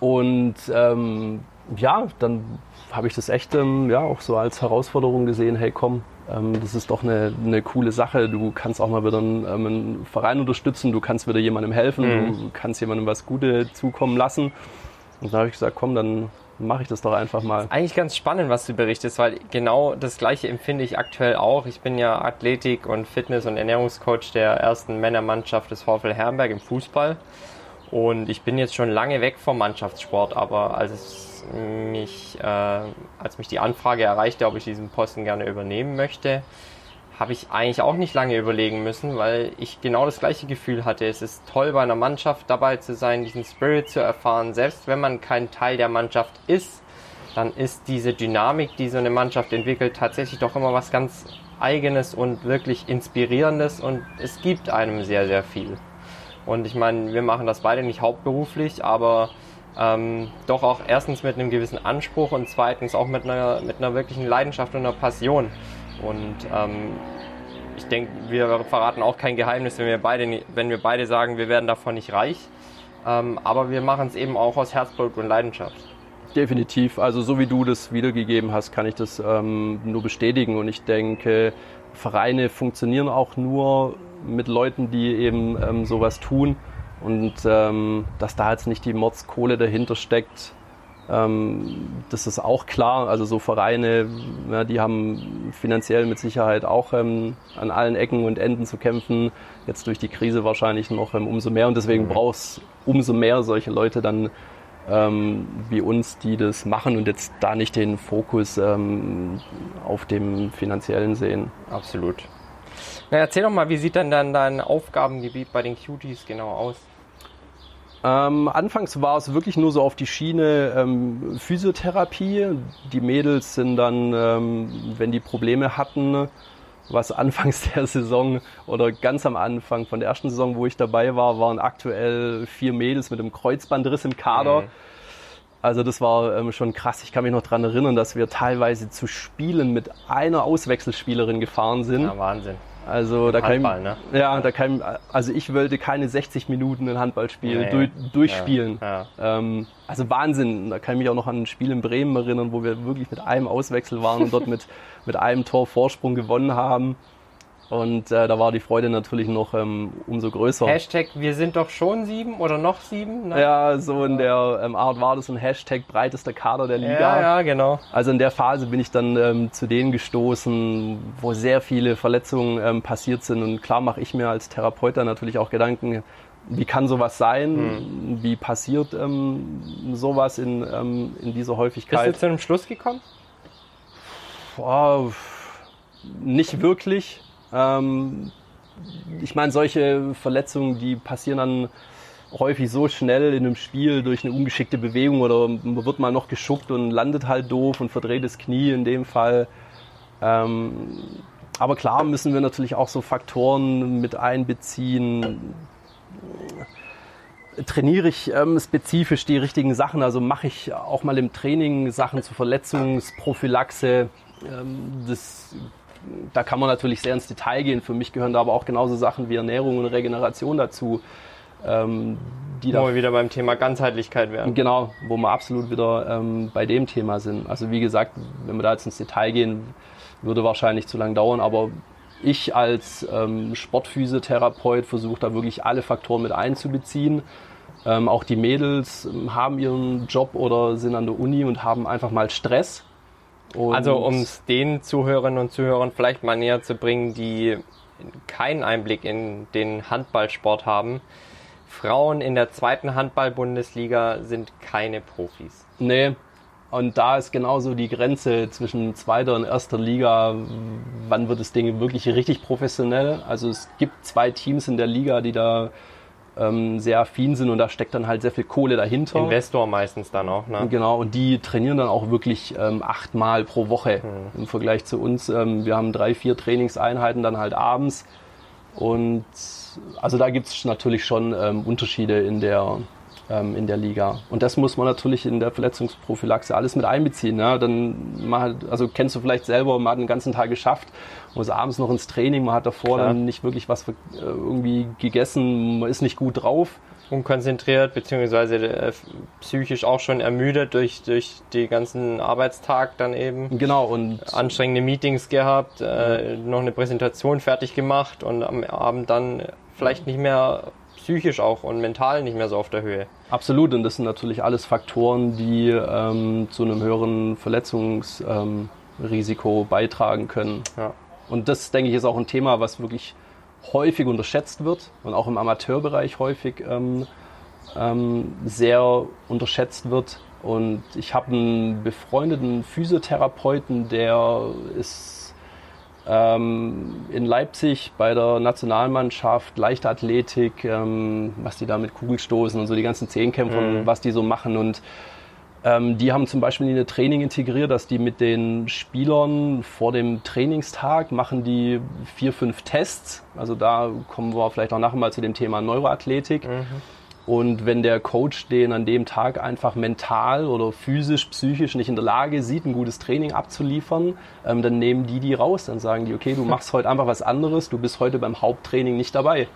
Und ähm, ja, dann habe ich das echt ähm, ja, auch so als Herausforderung gesehen, hey komm, ähm, das ist doch eine, eine coole Sache. Du kannst auch mal wieder einen, ähm, einen Verein unterstützen, du kannst wieder jemandem helfen, mhm. du kannst jemandem was Gutes zukommen lassen. Und dann habe ich gesagt, komm, dann mache ich das doch einfach mal. Eigentlich ganz spannend, was du berichtest, weil genau das gleiche empfinde ich aktuell auch. Ich bin ja Athletik- und Fitness- und Ernährungscoach der ersten Männermannschaft des VfL Herrenberg im Fußball. Und ich bin jetzt schon lange weg vom Mannschaftssport, aber als mich, äh, als mich die Anfrage erreichte, ob ich diesen Posten gerne übernehmen möchte, habe ich eigentlich auch nicht lange überlegen müssen, weil ich genau das gleiche Gefühl hatte. Es ist toll, bei einer Mannschaft dabei zu sein, diesen Spirit zu erfahren. Selbst wenn man kein Teil der Mannschaft ist, dann ist diese Dynamik, die so eine Mannschaft entwickelt, tatsächlich doch immer was ganz Eigenes und wirklich Inspirierendes und es gibt einem sehr, sehr viel. Und ich meine, wir machen das beide nicht hauptberuflich, aber ähm, doch auch erstens mit einem gewissen Anspruch und zweitens auch mit einer, mit einer wirklichen Leidenschaft und einer Passion. Und ähm, ich denke, wir verraten auch kein Geheimnis, wenn wir beide, wenn wir beide sagen, wir werden davon nicht reich. Ähm, aber wir machen es eben auch aus Herzblut und Leidenschaft. Definitiv. Also so wie du das wiedergegeben hast, kann ich das ähm, nur bestätigen. Und ich denke, Vereine funktionieren auch nur mit Leuten, die eben ähm, sowas tun. Und ähm, dass da jetzt nicht die Mordskohle dahinter steckt, das ist auch klar. Also so Vereine, ja, die haben finanziell mit Sicherheit auch ähm, an allen Ecken und Enden zu kämpfen. Jetzt durch die Krise wahrscheinlich noch ähm, umso mehr. Und deswegen mhm. braucht es umso mehr solche Leute dann ähm, wie uns, die das machen und jetzt da nicht den Fokus ähm, auf dem finanziellen sehen. Absolut. Na, erzähl doch mal, wie sieht denn dann dein Aufgabengebiet bei den Cuties genau aus? Ähm, anfangs war es wirklich nur so auf die Schiene ähm, Physiotherapie. Die Mädels sind dann, ähm, wenn die Probleme hatten, was anfangs <laughs> der Saison oder ganz am Anfang von der ersten Saison, wo ich dabei war, waren aktuell vier Mädels mit einem Kreuzbandriss im Kader. Mhm. Also das war ähm, schon krass. Ich kann mich noch daran erinnern, dass wir teilweise zu Spielen mit einer Auswechselspielerin gefahren sind. Ja, Wahnsinn. Also da kann Handball, ne? ja, da kann also ich wollte keine 60 Minuten ein Handballspiel Nee. durch, durchspielen. Ja, Ähm, also Wahnsinn. Da kann ich mich auch noch an ein Spiel in Bremen erinnern, wo wir wirklich mit einem Auswechsel waren und dort mit, <laughs> mit einem Tor Vorsprung gewonnen haben. Und äh, da war die Freude natürlich noch ähm, umso größer. Hashtag, wir sind doch schon sieben oder noch sieben. Ne? Ja, so in der ähm, Art war das ein Hashtag breitester Kader der Liga. ja, ja, genau. Also in der Phase bin ich dann ähm, zu denen gestoßen, wo sehr viele Verletzungen ähm, passiert sind. Und klar mache ich mir als Therapeut dann natürlich auch Gedanken, wie kann sowas sein? Wie passiert ähm, sowas in, ähm, in dieser Bist du Häufigkeit? zu einem Schluss gekommen? Boah, nicht wirklich. Ähm, ich meine, solche Verletzungen, die passieren dann häufig so schnell in einem Spiel durch eine ungeschickte Bewegung oder man wird mal noch geschuckt und landet halt doof und verdreht das Knie in dem Fall. Ähm, aber klar müssen wir natürlich auch so Faktoren mit einbeziehen. Trainiere ich ähm, spezifisch die richtigen Sachen? Also mache ich auch mal im Training Sachen zur Verletzungsprophylaxe? Ähm, das, da kann man natürlich sehr ins Detail gehen. Für mich gehören da aber auch genauso Sachen wie Ernährung und Regeneration dazu. Ähm, die da Wo wir wieder beim Thema Ganzheitlichkeit wären. Genau, wo wir absolut wieder ähm, bei dem Thema sind. Also wie gesagt, wenn wir da jetzt ins Detail gehen, würde wahrscheinlich zu lang dauern, aber ich als ähm, Sportphysiotherapeut versuche da wirklich alle Faktoren mit einzubeziehen. Ähm, auch die Mädels ähm, haben ihren Job oder sind an der Uni und haben einfach mal Stress. Und Also um es den Zuhörerinnen und Zuhörern vielleicht mal näher zu bringen, die keinen Einblick in den Handballsport haben. Frauen in der zweiten Handball-Bundesliga sind keine Profis. Nee. Und da ist genauso die Grenze zwischen zweiter und erster Liga. Wann wird das Ding wirklich richtig professionell? Also es gibt zwei Teams in der Liga, die da ähm, sehr affin sind und da steckt dann halt sehr viel Kohle dahinter. Investor meistens dann auch, ne? Genau, und die trainieren dann auch wirklich ähm, achtmal pro Woche im Vergleich zu uns. Ähm, wir haben drei, vier Trainingseinheiten dann halt abends. Und also da gibt es natürlich schon ähm, Unterschiede in der, in der Liga. Und das muss man natürlich in der Verletzungsprophylaxe alles mit einbeziehen. Ja? Dann hat, also kennst du vielleicht selber, man hat den ganzen Tag geschafft, muss abends noch ins Training, man hat davor Klar. dann nicht wirklich was äh, irgendwie gegessen, man ist nicht gut drauf. Unkonzentriert, beziehungsweise äh, psychisch auch schon ermüdet durch, durch den ganzen Arbeitstag dann eben. Genau, und Anstrengende Meetings gehabt, äh, noch eine Präsentation fertig gemacht und am Abend dann vielleicht nicht mehr psychisch auch und mental nicht mehr so auf der Höhe. Absolut, und das sind natürlich alles Faktoren, die ähm, zu einem höheren Verletzungsrisiko ähm, beitragen können. Ja. Und das, denke ich, ist auch ein Thema, was wirklich häufig unterschätzt wird und auch im Amateurbereich häufig ähm, ähm, sehr unterschätzt wird. Und ich habe einen befreundeten Physiotherapeuten, der ist in Leipzig bei der Nationalmannschaft Leichtathletik, ähm, was die da mit Kugelstoßen und so die ganzen Zehnkämpfern, Mhm. was die so machen. Und ähm, die haben zum Beispiel in ihr Training integriert, dass die mit den Spielern vor dem Trainingstag machen die vier, fünf Tests. Also da kommen wir vielleicht auch nachher mal zu dem Thema Neuroathletik. Und wenn der Coach den an dem Tag einfach mental oder physisch, psychisch nicht in der Lage sieht, ein gutes Training abzuliefern, ähm, dann nehmen die die raus. Dann sagen die, okay, du machst heute einfach was anderes, du bist heute beim Haupttraining nicht dabei,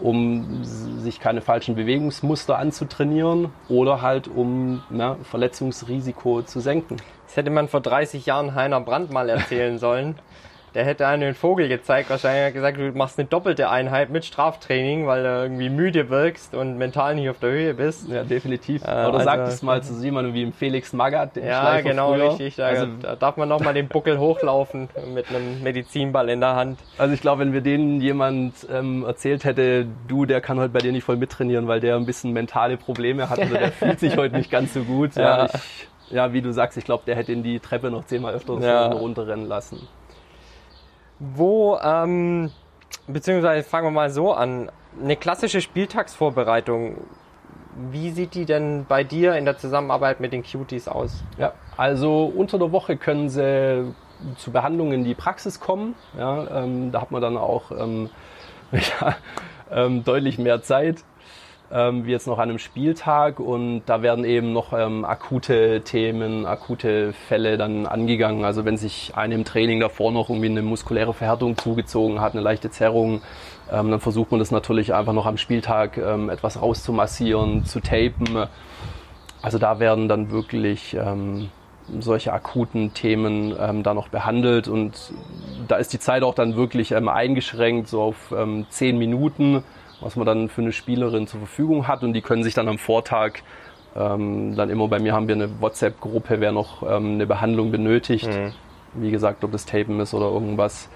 um s- sich keine falschen Bewegungsmuster anzutrainieren oder halt um ne, Verletzungsrisiko zu senken. Das hätte man vor 30 Jahren Heiner Brandt mal erzählen sollen. <laughs> Der hätte einen den Vogel gezeigt, wahrscheinlich hat gesagt, du machst eine doppelte Einheit mit Straftraining, weil du irgendwie müde wirkst und mental nicht auf der Höhe bist. Ja, definitiv. Äh, oder sag also- es mal zu jemandem wie im Felix Magath, dem Ja, Schleifer genau, früher. richtig. Da, Also, da darf man nochmal den Buckel hochlaufen mit einem Medizinball in der Hand. Also ich glaube, wenn wir denen jemand ähm, erzählt hätte, du, der kann heute bei dir nicht voll mittrainieren, weil der ein bisschen mentale Probleme hat oder der fühlt sich heute nicht ganz so gut. <laughs> Ja, Ja. ich, ja wie du sagst, ich glaube, der hätte ihn die Treppe noch zehnmal öfter Ja. runterrennen lassen. Wo, ähm, beziehungsweise fangen wir mal so an, eine klassische Spieltagsvorbereitung, wie sieht die denn bei dir in der Zusammenarbeit mit den Cuties aus? Ja, also unter der Woche können sie zu Behandlungen in die Praxis kommen. Ja, ähm, da hat man dann auch ähm, <laughs> ja, ähm, deutlich mehr Zeit ähm, wie jetzt noch an einem Spieltag und da werden eben noch ähm, akute Themen, akute Fälle dann angegangen. Also wenn sich einem im Training davor noch irgendwie eine muskuläre Verhärtung zugezogen hat, eine leichte Zerrung, ähm, dann versucht man das natürlich einfach noch am Spieltag ähm, etwas rauszumassieren, zu tapen. Also da werden dann wirklich ähm, solche akuten Themen ähm, da noch behandelt und da ist die Zeit auch dann wirklich ähm, eingeschränkt, so auf ähm, zehn Minuten was man dann für eine Spielerin zur Verfügung hat und die können sich dann am Vortag ähm, dann immer bei mir haben wir eine WhatsApp-Gruppe, wer noch ähm, eine Behandlung benötigt. Mhm. Wie gesagt, ob das Tapen ist oder irgendwas.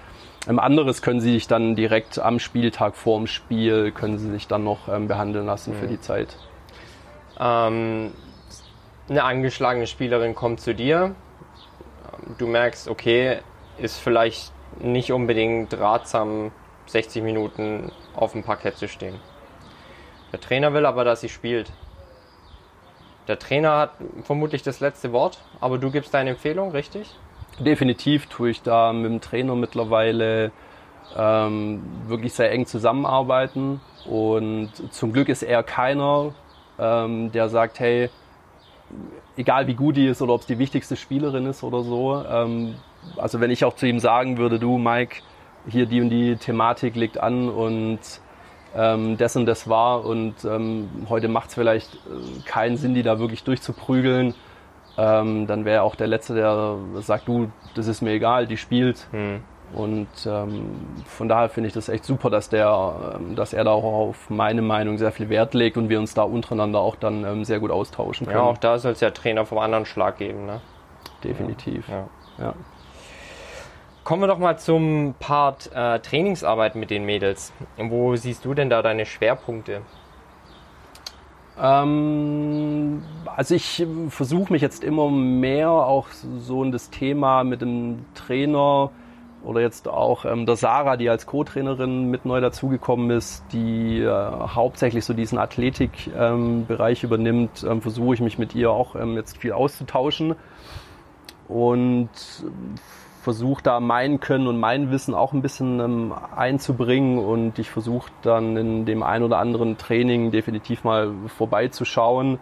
Ähm, anderes können sie sich dann direkt am Spieltag vor dem Spiel, können sie sich dann noch ähm, behandeln lassen mhm. für die Zeit. Ähm, eine angeschlagene Spielerin kommt zu dir. Du merkst, okay, ist vielleicht nicht unbedingt ratsam, 60 Minuten auf dem Parkett zu stehen. Der Trainer will aber, dass sie spielt. Der Trainer hat vermutlich das letzte Wort, aber du gibst deine Empfehlung, richtig? Definitiv tue ich da mit dem Trainer mittlerweile ähm, wirklich sehr eng zusammenarbeiten. Und zum Glück ist er keiner, ähm, der sagt, hey, egal wie gut die ist oder ob es die wichtigste Spielerin ist oder so. Ähm, also wenn ich auch zu ihm sagen würde, du Mike, hier die und die Thematik liegt an und ähm, das und das war und ähm, heute macht es vielleicht äh, keinen Sinn, die da wirklich durchzuprügeln. Ähm, dann wäre auch der Letzte, der sagt, du, das ist mir egal, die spielt. Hm. Und ähm, von daher finde ich das echt super, dass der, ähm, dass er da auch auf meine Meinung sehr viel Wert legt und wir uns da untereinander auch dann ähm, sehr gut austauschen können. Ja, auch da soll es ja Trainer vom anderen Schlag geben, ne? Definitiv. Ja. ja. Kommen wir doch mal zum Part äh, Trainingsarbeit mit den Mädels. Wo siehst du denn da deine Schwerpunkte? Ähm, also ich versuche mich jetzt immer mehr auch so in das Thema mit dem Trainer oder jetzt auch ähm, der Sarah, die als Co-Trainerin mit neu dazugekommen ist, die äh, hauptsächlich so diesen Athletikbereich ähm, übernimmt, ähm, versuche ich mich mit ihr auch ähm, jetzt viel auszutauschen und versuche da mein Können und mein Wissen auch ein bisschen ähm, einzubringen und ich versuche dann in dem ein oder anderen Training definitiv mal vorbeizuschauen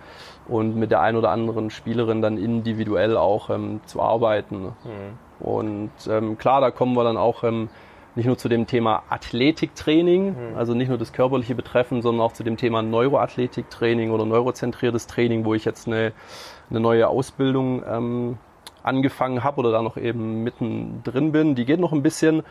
und mit der ein oder anderen Spielerin dann individuell auch ähm, zu arbeiten. Mhm. Und ähm, klar, da kommen wir dann auch ähm, nicht nur zu dem Thema Athletiktraining, mhm. also nicht nur das körperliche Betreffen, sondern auch zu dem Thema Neuroathletiktraining oder neurozentriertes Training, wo ich jetzt eine, eine neue Ausbildung ähm, angefangen habe oder da noch eben mittendrin bin. Die geht noch ein bisschen,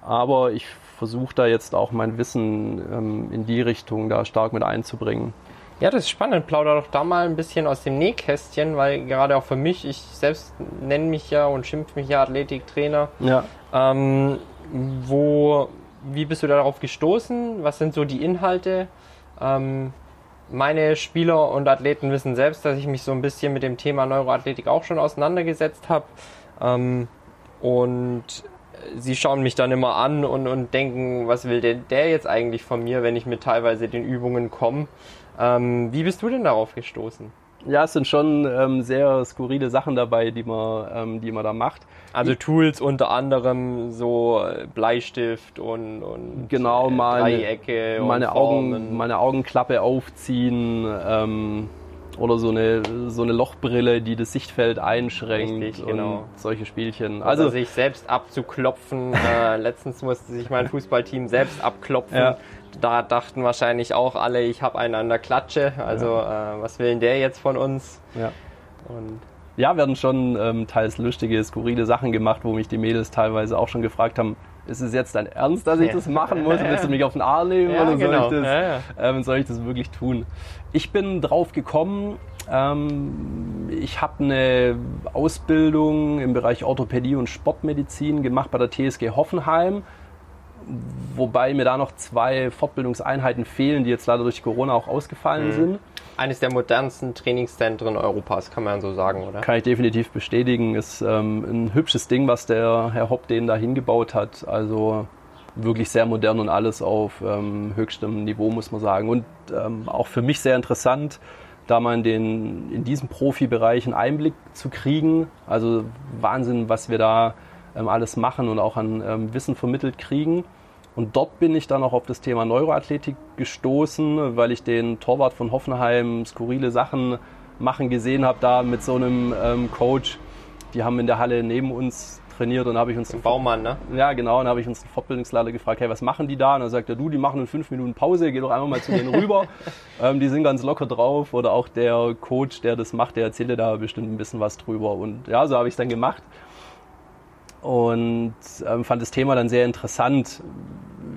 aber ich versuche da jetzt auch mein Wissen ähm, in die Richtung da stark mit einzubringen. Ja, das ist spannend. Plauder doch da mal ein bisschen aus dem Nähkästchen, weil gerade auch für mich, ich selbst nenne mich ja und schimpfe mich ja Athletiktrainer. Ja. Ähm, wo, wie bist du darauf gestoßen? Was sind so die Inhalte? Ähm, meine Spieler und Athleten wissen selbst, dass ich mich so ein bisschen mit dem Thema Neuroathletik auch schon auseinandergesetzt habe. Ähm, und sie schauen mich dann immer an und, und denken, was will denn der jetzt eigentlich von mir, wenn ich mit teilweise den Übungen komme. Ähm, wie bist du denn darauf gestoßen? Ja, es sind schon ähm, sehr skurrile Sachen dabei, die man, ähm, die man da macht. Also Tools unter anderem so äh, Bleistift und, und genau, äh, meine, Dreiecke meine Augen, meine Augenklappe aufziehen ähm, oder so eine, so eine Lochbrille, die das Sichtfeld einschränkt Richtig, genau. solche Spielchen. Also, sich selbst abzuklopfen. äh, letztens musste sich mein Fußballteam selbst abklopfen. Ja da dachten wahrscheinlich auch alle, ich habe einen an der Klatsche. Also ja. äh, was will denn der jetzt von uns? Ja. Und ja, werden schon ähm, teils lustige, skurrile Sachen gemacht, wo mich die Mädels teilweise auch schon gefragt haben, ist es jetzt dein Ernst, dass ich das machen muss? <laughs> Willst du mich auf den Arm nehmen ja, oder genau. soll, ich das, ähm, soll ich das wirklich tun? Ich bin drauf gekommen, ähm, ich habe eine Ausbildung im Bereich Orthopädie und Sportmedizin gemacht bei der TSG Hoffenheim wobei mir da noch zwei Fortbildungseinheiten fehlen, die jetzt leider durch Corona auch ausgefallen mhm. sind. Eines der modernsten Trainingszentren Europas, kann man so sagen, oder? Kann ich definitiv bestätigen. Ist ähm, ein hübsches Ding, was der Herr Hopp den da hingebaut hat. Also wirklich sehr modern und alles auf ähm, höchstem Niveau, muss man sagen. Und ähm, auch für mich sehr interessant, da mal in, den, in diesem Profibereich einen Einblick zu kriegen. Also Wahnsinn, was wir da alles machen und auch an ähm, Wissen vermittelt kriegen. Und dort bin ich dann auch auf das Thema Neuroathletik gestoßen, weil ich den Torwart von Hoffenheim skurrile Sachen machen gesehen habe, da mit so einem ähm, Coach. Die haben in der Halle neben uns trainiert und habe ich uns Den Baumann, ne? ja genau, und habe ich uns einen Fortbildungsleiter gefragt, hey, was machen die da? Und dann sagt er, du, die machen in fünf Minuten Pause, geh doch einfach mal zu denen rüber. <laughs> ähm, die sind ganz locker drauf. Oder auch der Coach, der das macht, der erzählte da bestimmt ein bisschen was drüber. Und ja, so habe ich es dann gemacht und ähm, fand das Thema dann sehr interessant.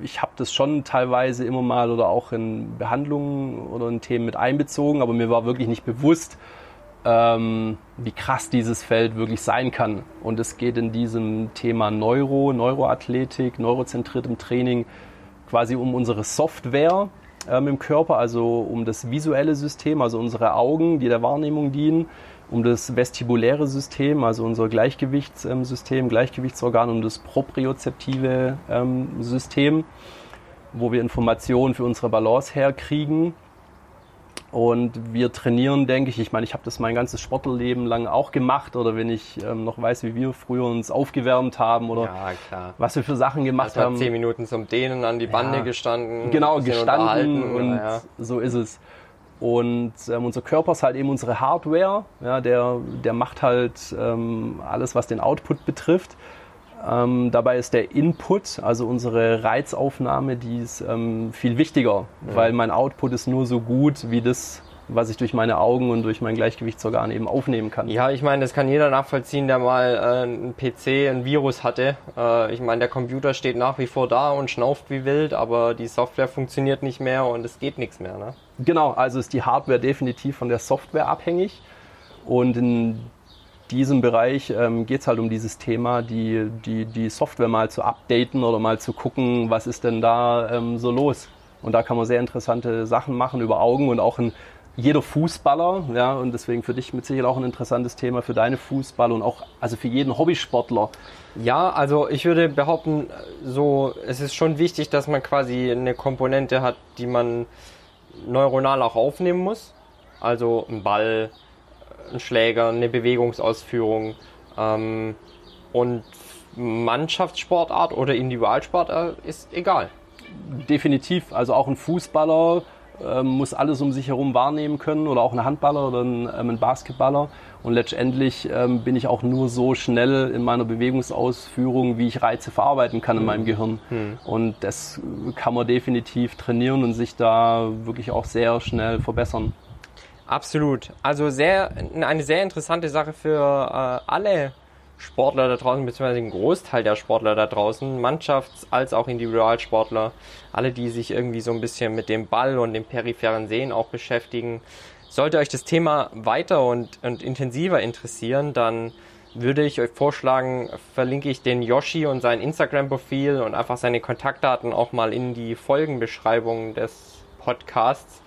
Ich habe das schon teilweise immer mal oder auch in Behandlungen oder in Themen mit einbezogen, aber mir war wirklich nicht bewusst, ähm, wie krass dieses Feld wirklich sein kann. Und es geht in diesem Thema Neuro, Neuroathletik, neurozentriertem Training quasi um unsere Software ähm, im Körper, also um das visuelle System, also unsere Augen, die der Wahrnehmung dienen um das vestibuläre System, also unser Gleichgewichtssystem, Gleichgewichtsorgan, um das propriozeptive ähm, System, wo wir Informationen für unsere Balance herkriegen. Und wir trainieren, denke ich, ich meine, ich habe das mein ganzes Sportlerleben lang auch gemacht oder wenn ich ähm, noch weiß, wie wir früher uns aufgewärmt haben oder Ja, was wir für Sachen gemacht Also haben. zehn Minuten zum Dehnen an die Bande Ja. gestanden. Genau, gestanden und ja, ja. so ist es. Und ähm, unser Körper ist halt eben unsere Hardware, ja, der, der macht halt ähm, alles, was den Output betrifft. Ähm, dabei ist der Input, also unsere Reizaufnahme, die ist ähm, viel wichtiger, weil mein Output ist nur so gut wie das, was ich durch meine Augen und durch mein Gleichgewichtsorgan eben aufnehmen kann. Ja, ich meine, das kann jeder nachvollziehen, der mal äh, einen PC, ein Virus hatte. Äh, ich meine, der Computer steht nach wie vor da und schnauft wie wild, aber die Software funktioniert nicht mehr und es geht nichts mehr. Ne? Genau, also ist die Hardware definitiv von der Software abhängig. Und in diesem Bereich ähm, geht es halt um dieses Thema, die, die, die Software mal zu updaten oder mal zu gucken, was ist denn da ähm, so los. Und da kann man sehr interessante Sachen machen über Augen und auch ein, jeder Fußballer, ja, und deswegen für dich mit Sicherheit auch ein interessantes Thema für deine Fußballer und auch also für jeden Hobbysportler. Ja, also ich würde behaupten, so es ist schon wichtig, dass man quasi eine Komponente hat, die man neuronal auch aufnehmen muss. Also ein Ball, ein Schläger, eine Bewegungsausführung ähm, und Mannschaftssportart oder Individualsportart ist egal. Definitiv, also auch ein Fußballer ähm, muss alles um sich herum wahrnehmen können oder auch ein Handballer oder ein, ähm, ein Basketballer. Und letztendlich ähm, bin ich auch nur so schnell in meiner Bewegungsausführung, wie ich Reize verarbeiten kann in meinem Gehirn. Und das kann man definitiv trainieren und sich da wirklich auch sehr schnell verbessern. Absolut. Also sehr, eine sehr interessante Sache für äh, alle Sportler da draußen, beziehungsweise ein Großteil der Sportler da draußen, Mannschafts- als auch Individualsportler, alle, die sich irgendwie so ein bisschen mit dem Ball und dem peripheren Sehen auch beschäftigen. Sollte euch das Thema weiter und, und intensiver interessieren, dann würde ich euch vorschlagen, verlinke ich den Yoshi und sein Instagram-Profil und einfach seine Kontaktdaten auch mal in die Folgenbeschreibung des Podcasts.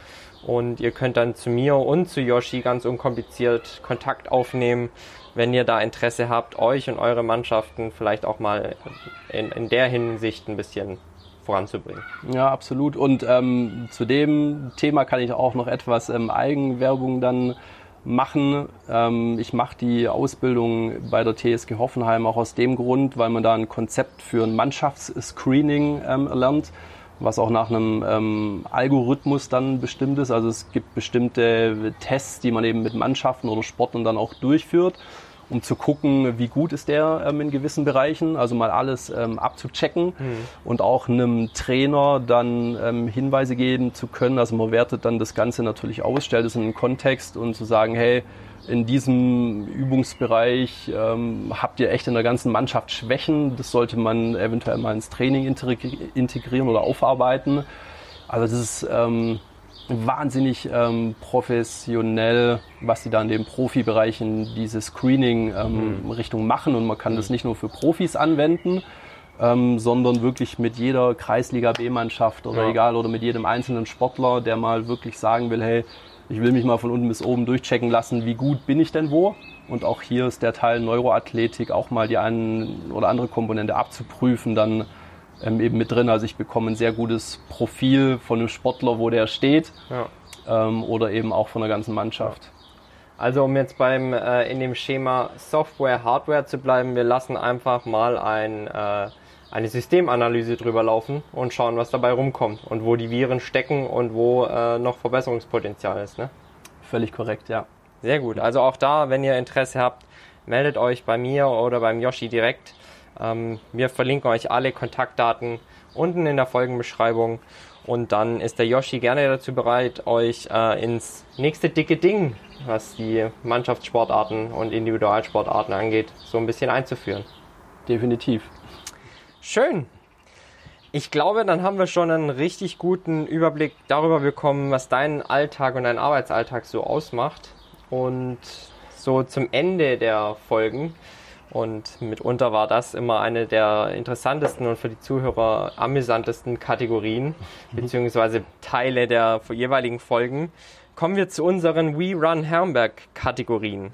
Und ihr könnt dann zu mir und zu Yoshi ganz unkompliziert Kontakt aufnehmen, wenn ihr da Interesse habt, euch und eure Mannschaften vielleicht auch mal in, in der Hinsicht ein bisschen voranzubringen. Ja, absolut. Und ähm, zu dem Thema kann ich auch noch etwas ähm, Eigenwerbung dann machen. Ähm, ich mache die Ausbildung bei der TSG Hoffenheim auch aus dem Grund, weil man da ein Konzept für ein Mannschaftsscreening ähm, lernt, was auch nach einem ähm, Algorithmus dann bestimmt ist. Also es gibt bestimmte Tests, die man eben mit Mannschaften oder Sportlern dann auch durchführt um zu gucken, wie gut ist der ähm, in gewissen Bereichen, also mal alles ähm, abzuchecken und auch einem Trainer dann ähm, Hinweise geben zu können. Also man wertet dann das Ganze natürlich aus, stellt es in einen Kontext und zu sagen, hey, in diesem Übungsbereich ähm, habt ihr echt in der ganzen Mannschaft Schwächen. Das sollte man eventuell mal ins Training integri- integrieren oder aufarbeiten. Also das ist ähm, wahnsinnig ähm, professionell, was sie da in dem Profibereich in diese Screening-Richtung machen. Und man kann das nicht nur für Profis anwenden, ähm, sondern wirklich mit jeder Kreisliga B-Mannschaft oder Ja. egal oder mit jedem einzelnen Sportler, der mal wirklich sagen will, hey, ich will mich mal von unten bis oben durchchecken lassen, wie gut bin ich denn wo? Und auch hier ist der Teil Neuroathletik auch mal die eine oder andere Komponente abzuprüfen, dann ähm, eben mit drin. Also ich bekomme ein sehr gutes Profil von einem Sportler, wo der steht Ja. ähm, oder eben auch von der ganzen Mannschaft. Also um jetzt beim äh, in dem Schema Software, Hardware zu bleiben, wir lassen einfach mal ein, äh, eine Systemanalyse drüber laufen und schauen, was dabei rumkommt und wo die Viren stecken und wo äh, noch Verbesserungspotenzial ist. Ne? Völlig korrekt, ja. Sehr gut. Also auch da, wenn ihr Interesse habt, meldet euch bei mir oder beim Yoshi direkt. Ähm, wir verlinken euch alle Kontaktdaten unten in der Folgenbeschreibung. Und dann ist der Yoshi gerne dazu bereit, euch äh, ins nächste dicke Ding, was die Mannschaftssportarten und Individualsportarten angeht, so ein bisschen einzuführen. Definitiv. Schön. Ich glaube, dann haben wir schon einen richtig guten Überblick darüber bekommen, was dein Alltag und dein Arbeitsalltag so ausmacht. Und so zum Ende der Folgen und mitunter war das immer eine der interessantesten und für die Zuhörer amüsantesten Kategorien, beziehungsweise Teile der jeweiligen Folgen. Kommen wir zu unseren We Run Herrenberg Kategorien.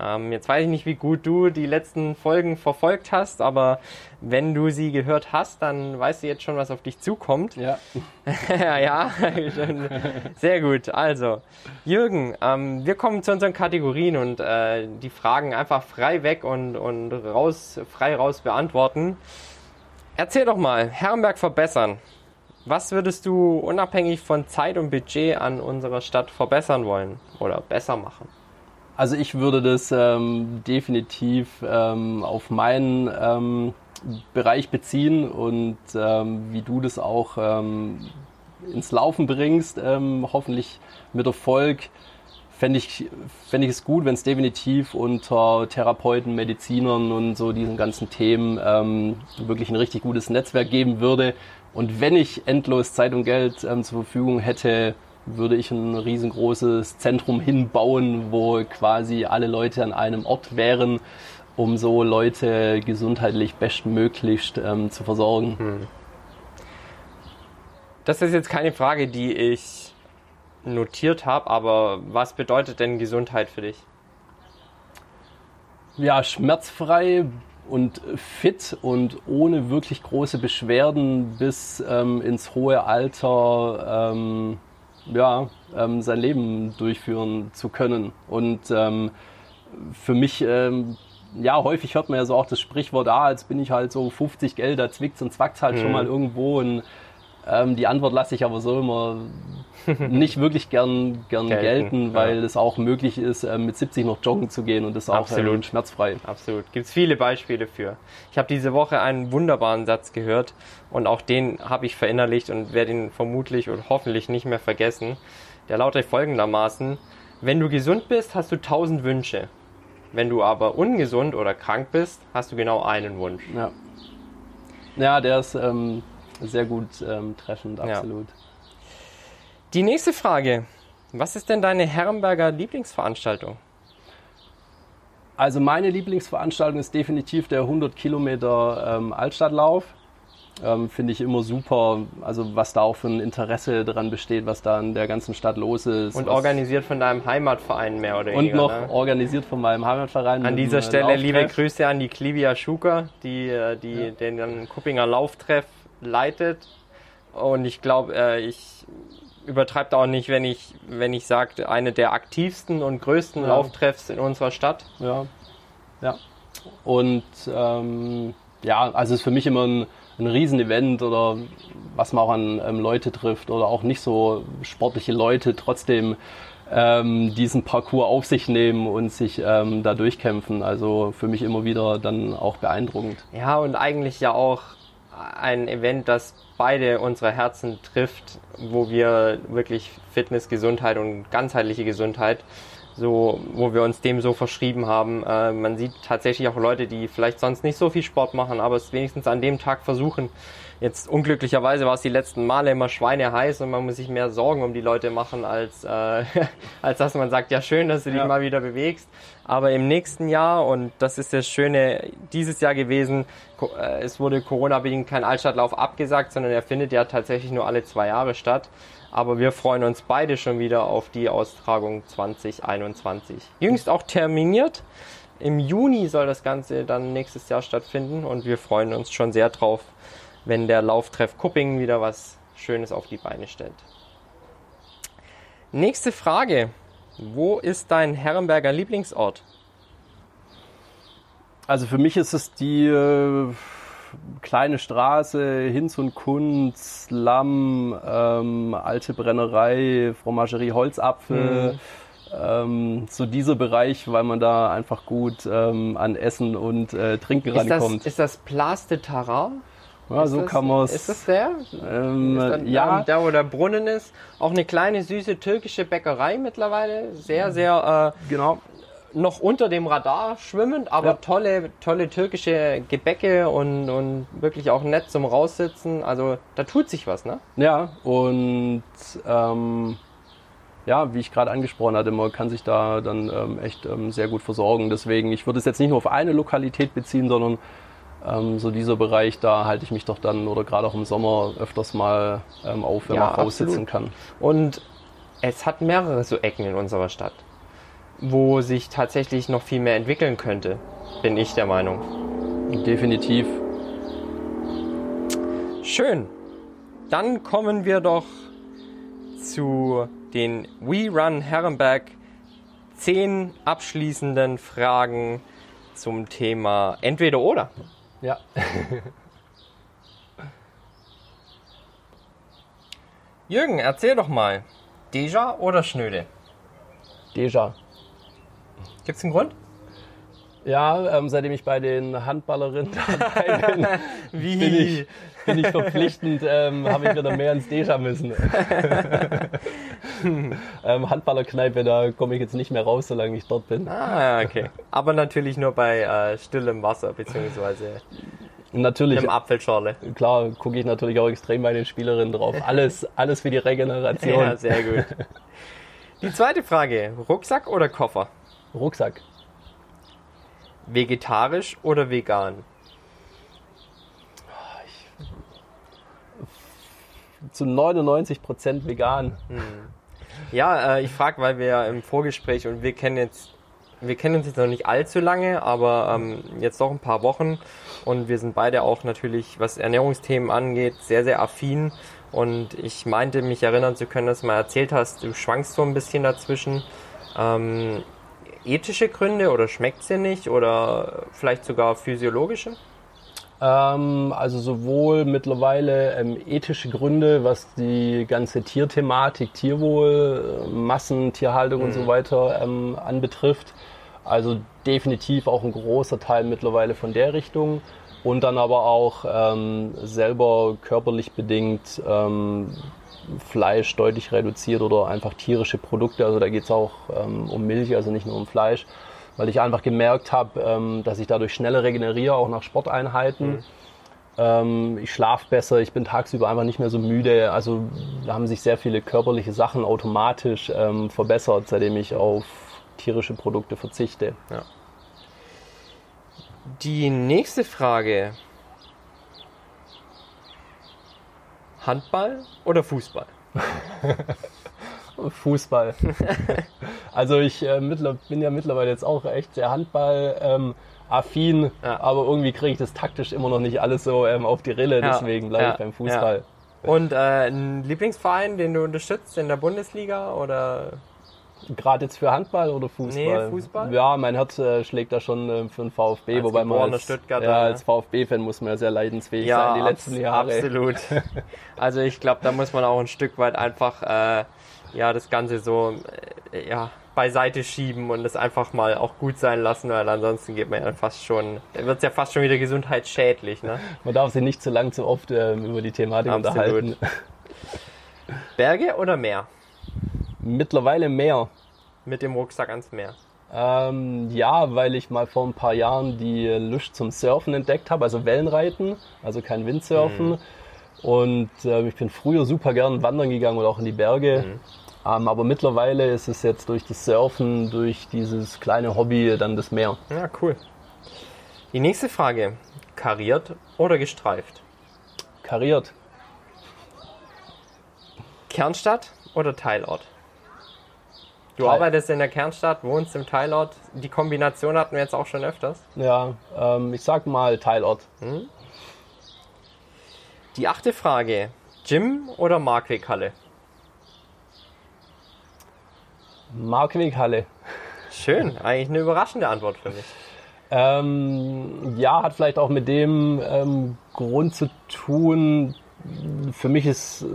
Ähm, jetzt weiß ich nicht, wie gut du die letzten Folgen verfolgt hast, aber wenn du sie gehört hast, dann weißt du jetzt schon, was auf dich zukommt. Ja. <laughs> ja, <laughs> sehr gut. Also, Jürgen, ähm, wir kommen zu unseren Kategorien und äh, die Fragen einfach frei weg und, und raus, frei raus beantworten. Erzähl doch mal, Herrenberg verbessern. Was würdest du unabhängig von Zeit und Budget an unserer Stadt verbessern wollen oder besser machen? Also ich würde das ähm, definitiv ähm, auf meinen ähm, Bereich beziehen und ähm, wie du das auch ähm, ins Laufen bringst, ähm, hoffentlich mit Erfolg, fände ich, fänd ich es gut, wenn es definitiv unter Therapeuten, Medizinern und so diesen ganzen Themen wirklich ein richtig gutes Netzwerk geben würde. Und wenn ich endlos Zeit und Geld zur Verfügung hätte, würde ich ein riesengroßes Zentrum hinbauen, wo quasi alle Leute an einem Ort wären, um so Leute gesundheitlich bestmöglichst ähm, zu versorgen. Hm. Das ist jetzt keine Frage, die ich notiert habe, aber was bedeutet denn Gesundheit für dich? Ja, schmerzfrei und fit und ohne wirklich große Beschwerden bis ähm, ins hohe Alter ähm, ja, ähm, sein Leben durchführen zu können. Und ähm, für mich, ähm, ja, häufig hört man ja so auch das Sprichwort, ah, jetzt bin ich halt so 50 Geld, da zwickt und zwackt halt mhm. schon mal irgendwo. Und ähm, die Antwort lasse ich aber so immer nicht wirklich gern, gern gelten, gelten weil ja. es auch möglich ist, äh, mit 70 noch joggen zu gehen und das auch ähm, Absolut. schmerzfrei. Absolut. Gibt es viele Beispiele für. Ich habe diese Woche einen wunderbaren Satz gehört und auch den habe ich verinnerlicht und werde ihn vermutlich und hoffentlich nicht mehr vergessen. Der lautet folgendermaßen, wenn du gesund bist, hast du tausend Wünsche. Wenn du aber ungesund oder krank bist, hast du genau einen Wunsch. Ja, ja der ist ähm, sehr gut ähm, treffend, absolut. Ja. Die nächste Frage. Was ist denn deine Herrenberger Lieblingsveranstaltung? Also meine Lieblingsveranstaltung ist definitiv der 100 Kilometer ähm, Altstadtlauf. Ähm, Finde ich immer super, also was da auch für ein Interesse daran besteht, was da in der ganzen Stadt los ist. Und organisiert von deinem Heimatverein mehr oder weniger. Und noch ne? organisiert von meinem Heimatverein. An dieser Stelle Lauftreff. liebe Grüße an die Klivia Schuker, die, äh, die ja. den Kuppinger Lauftreff leitet. Und ich glaube, äh, ich übertreibe auch nicht, wenn ich, wenn ich sage, eine der aktivsten und größten ja. Lauftreffs in unserer Stadt. Ja. Ja. Und ähm, ja, also es ist für mich immer ein, ein Riesenevent oder was man auch an ähm, Leute trifft oder auch nicht so sportliche Leute trotzdem ähm, diesen Parcours auf sich nehmen und sich ähm, da durchkämpfen. Also für mich immer wieder dann auch beeindruckend. Ja, und eigentlich ja auch ein Event, das beide unsere Herzen trifft, wo wir wirklich Fitness, Gesundheit und ganzheitliche Gesundheit so, wo wir uns dem so verschrieben haben. Äh, man sieht tatsächlich auch Leute, die vielleicht sonst nicht so viel Sport machen, aber es wenigstens an dem Tag versuchen, Jetzt unglücklicherweise war es die letzten Male immer schweineheiß und man muss sich mehr Sorgen um die Leute machen, als, äh, <laughs> als dass man sagt, ja schön, dass du dich ja. mal wieder bewegst. Aber im nächsten Jahr, und das ist das Schöne dieses Jahr gewesen, äh, es wurde Corona-bedingt kein Altstadtlauf abgesagt, sondern er findet ja tatsächlich nur alle zwei Jahre statt. Aber wir freuen uns beide schon wieder auf die Austragung 2021. Jüngst auch terminiert. Im Juni soll das Ganze dann nächstes Jahr stattfinden und wir freuen uns schon sehr drauf, wenn der Lauftreff Kupping wieder was Schönes auf die Beine stellt. Nächste Frage. Wo ist dein Herrenberger Lieblingsort? Also für mich ist es die äh, kleine Straße, Hinz und Kunz, Lamm, ähm, alte Brennerei, Fromagerie Holzapfel. Mhm. Ähm, so dieser Bereich, weil man da einfach gut ähm, an Essen und äh, Trinken Ist das, rankommt. ist das Place de Tarar? ja, Ist so das, kann man Ist das es. der? Ähm, Ist ja, Da, wo der Brunnen ist. Auch eine kleine, süße türkische Bäckerei mittlerweile. Sehr, sehr genau. Noch unter dem Radar schwimmend, aber Ja. tolle, tolle türkische Gebäcke und, und wirklich auch nett zum Raussitzen. Also da tut sich was, ne? Ja, und ähm, ja, wie ich gerade angesprochen hatte, man kann sich da dann ähm, echt ähm, sehr gut versorgen. Deswegen, ich würde es jetzt nicht nur auf eine Lokalität beziehen, sondern ähm, so dieser Bereich, da halte ich mich doch dann oder gerade auch im Sommer öfters mal ähm, auf, wenn Ja, man raussitzen absolut. kann. Und es hat mehrere so Ecken in unserer Stadt, wo sich tatsächlich noch viel mehr entwickeln könnte, bin ich der Meinung. Definitiv. Schön. Dann kommen wir doch zu den We Run Herrenberg 10 abschließenden Fragen zum Thema entweder oder. Ja. <laughs> Jürgen, erzähl doch mal. Deja oder Schnöde? Deja. Gibt's einen Grund? Ja, ähm, seitdem ich bei den Handballerinnen <laughs> dabei bin, <laughs> Wie? bin ich, bin ich verpflichtend, ähm, habe ich wieder mehr ins Deja müssen. <laughs> ähm, Handballerkneipe, da komme ich jetzt nicht mehr raus, solange ich dort bin. Ah, okay. Aber natürlich nur bei äh, stillem Wasser, beziehungsweise natürlich, einem Apfelschorle. klar, gucke ich natürlich auch extrem bei den Spielerinnen drauf. Alles, alles für die Regeneration. Ja, sehr gut. Die zweite Frage: Rucksack oder Koffer? Rucksack. Vegetarisch oder vegan? Zu 99% vegan. Ja, äh, ich frage, weil wir ja im Vorgespräch und wir kennen jetzt, wir kennen uns jetzt noch nicht allzu lange, aber ähm, jetzt doch ein paar Wochen und wir sind beide auch natürlich, was Ernährungsthemen angeht, sehr, sehr affin. Und ich meinte, mich erinnern zu können, dass du mal erzählt hast, du schwankst so ein bisschen dazwischen. Ähm, ethische Gründe oder schmeckt dir nicht oder vielleicht sogar physiologische? Ähm, also sowohl mittlerweile ähm, ethische Gründe, was die ganze Tierthematik, Tierwohl, äh, Massen, Tierhaltung und so weiter ähm, anbetrifft. Also definitiv auch ein großer Teil mittlerweile von der Richtung. Und dann aber auch ähm, selber körperlich bedingt ähm, Fleisch deutlich reduziert oder einfach tierische Produkte. Also da geht es auch ähm, um Milch, also nicht nur um Fleisch. Weil ich einfach gemerkt habe, ähm, dass ich dadurch schneller regeneriere, auch nach Sporteinheiten. Ähm, ich schlafe besser, ich bin tagsüber einfach nicht mehr so müde. Also da haben sich sehr viele körperliche Sachen automatisch ähm, verbessert, seitdem ich auf tierische Produkte verzichte. Die nächste Frage. Handball oder Fußball? <laughs> Fußball. <laughs> also ich äh, bin ja mittlerweile jetzt auch echt sehr Handball. Ähm, affin, Ja. aber irgendwie kriege ich das taktisch immer noch nicht alles so ähm, auf die Rille, Ja, deswegen bleibe ja, ich beim Fußball. Und äh, ein Lieblingsverein, den du unterstützt in der Bundesliga oder Gerade jetzt für Handball oder Fußball? Nee, Fußball. Ja, mein Herz äh, schlägt da schon äh, für den VfB, Als wobei man als, ja, ne? als VfB-Fan muss man ja sehr leidensfähig sein die letzten Jahre. Absolut. <laughs> Also ich glaube, da muss man auch ein Stück weit einfach äh, ja das Ganze so äh, ja beiseite schieben und es einfach mal auch gut sein lassen, weil ansonsten geht man ja fast schon, wird es ja fast schon wieder gesundheitsschädlich, ne? <laughs> Man darf sich nicht zu lang, zu oft ähm, über die Thematik Absolut. unterhalten. Berge oder Meer? Mittlerweile mehr. Mit dem Rucksack ans Meer. Ähm, ja, weil ich mal vor ein paar Jahren die Lust zum Surfen entdeckt habe, also Wellenreiten, also kein Windsurfen. Und ähm, ich bin früher super gern wandern gegangen oder auch in die Berge. Ähm, aber mittlerweile ist es jetzt durch das Surfen, durch dieses kleine Hobby dann das Meer. Ja, cool. Die nächste Frage. Kariert oder gestreift? Kariert. Kernstadt oder Teilort? Du arbeitest in der Kernstadt, wohnst im Teilort. Die Kombination hatten wir jetzt auch schon öfters. Ja, ähm, ich sag mal Teilort. Die achte Frage. Gym oder Markweghalle? Markweghalle. Schön, eigentlich eine überraschende Antwort für mich. Ähm, ja, hat vielleicht auch mit dem ähm, Grund zu tun. Für mich ist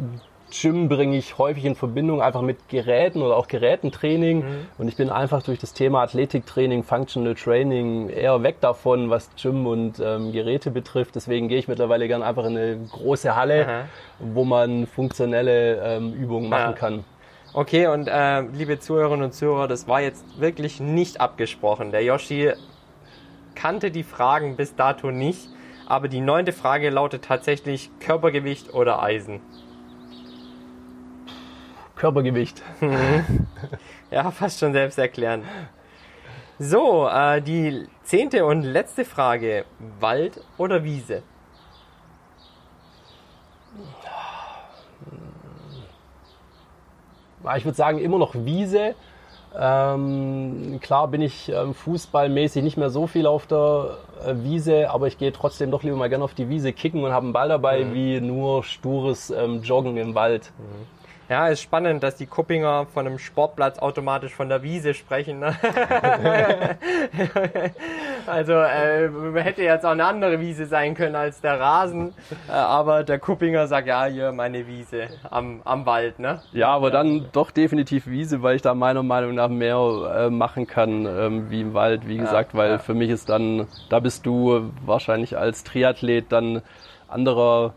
Gym bringe ich häufig in Verbindung einfach mit Geräten oder auch Gerätentraining. Mhm. Und ich bin einfach durch das Thema Athletiktraining, Functional Training eher weg davon, was Gym und ähm, Geräte betrifft. Deswegen gehe ich mittlerweile gern einfach in eine große Halle, Aha. wo man funktionelle ähm, Übungen machen ja. kann. Okay, und äh, liebe Zuhörerinnen und Zuhörer, das war jetzt wirklich nicht abgesprochen. Der Yoshi kannte die Fragen bis dato nicht, aber die neunte Frage lautet tatsächlich Körpergewicht oder Eisen. Körpergewicht. <laughs> ja, fast schon selbst erklären. So, äh, die zehnte und letzte Frage. Wald oder Wiese? Ich würde sagen, immer noch Wiese. Ähm, klar bin ich ähm, fußballmäßig nicht mehr so viel auf der äh, Wiese, aber ich gehe trotzdem doch lieber mal gerne auf die Wiese kicken und habe einen Ball dabei, mhm. wie nur stures ähm, Joggen im Wald. Mhm. Ja, ist spannend, dass die Kuppinger von einem Sportplatz automatisch von der Wiese sprechen. Ne? <laughs> also äh, hätte jetzt auch eine andere Wiese sein können als der Rasen, äh, aber der Kuppinger sagt ja hier meine Wiese am, am Wald. Ne? Ja, aber dann doch definitiv Wiese, weil ich da meiner Meinung nach mehr äh, machen kann ähm, wie im Wald, wie gesagt, ja, weil ja. für mich ist dann, da bist du wahrscheinlich als Triathlet dann anderer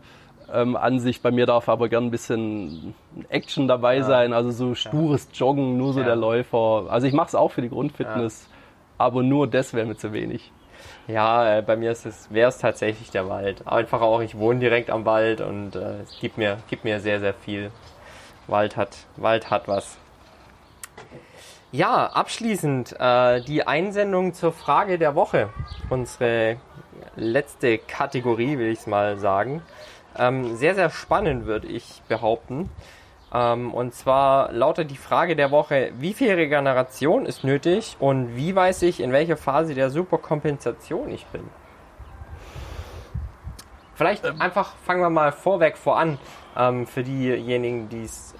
ähm, Ansicht. Bei mir darf aber gern ein bisschen Action dabei ja. sein, also so stures Joggen, nur so der Läufer. Also ich mache es auch für die Grundfitness, aber nur das wäre mir zu wenig. Ja, äh, bei mir wäre es tatsächlich der Wald. Einfach auch, ich wohne direkt am Wald und äh, es gibt mir, gibt mir sehr, sehr viel. Wald hat, Wald hat was. Ja, abschließend äh, die Einsendung zur Frage der Woche. Unsere letzte Kategorie, will ich es mal sagen ähm, sehr, sehr spannend, würde ich behaupten. Ähm, und zwar lautet die Frage der Woche, wie viel Regeneration ist nötig und wie weiß ich, in welcher Phase der Superkompensation ich bin? Vielleicht ähm. einfach fangen wir mal vorweg voran, ähm, für diejenigen, die es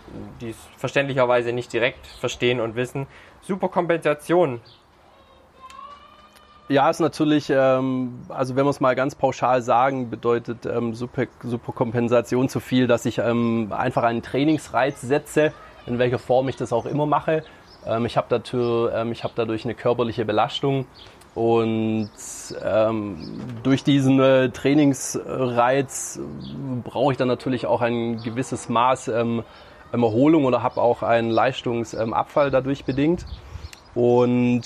verständlicherweise nicht direkt verstehen und wissen. Superkompensation, ja, ist natürlich, ähm, also wenn wir es mal ganz pauschal sagen, bedeutet ähm, Super, Superkompensation zu viel, dass ich ähm, einfach einen Trainingsreiz setze, in welcher Form ich das auch immer mache. Ähm, ich habe dadurch, ähm, hab dadurch eine körperliche Belastung und ähm, durch diesen äh, Trainingsreiz brauche ich dann natürlich auch ein gewisses Maß ähm, Erholung oder habe auch einen Leistungsabfall dadurch bedingt. Und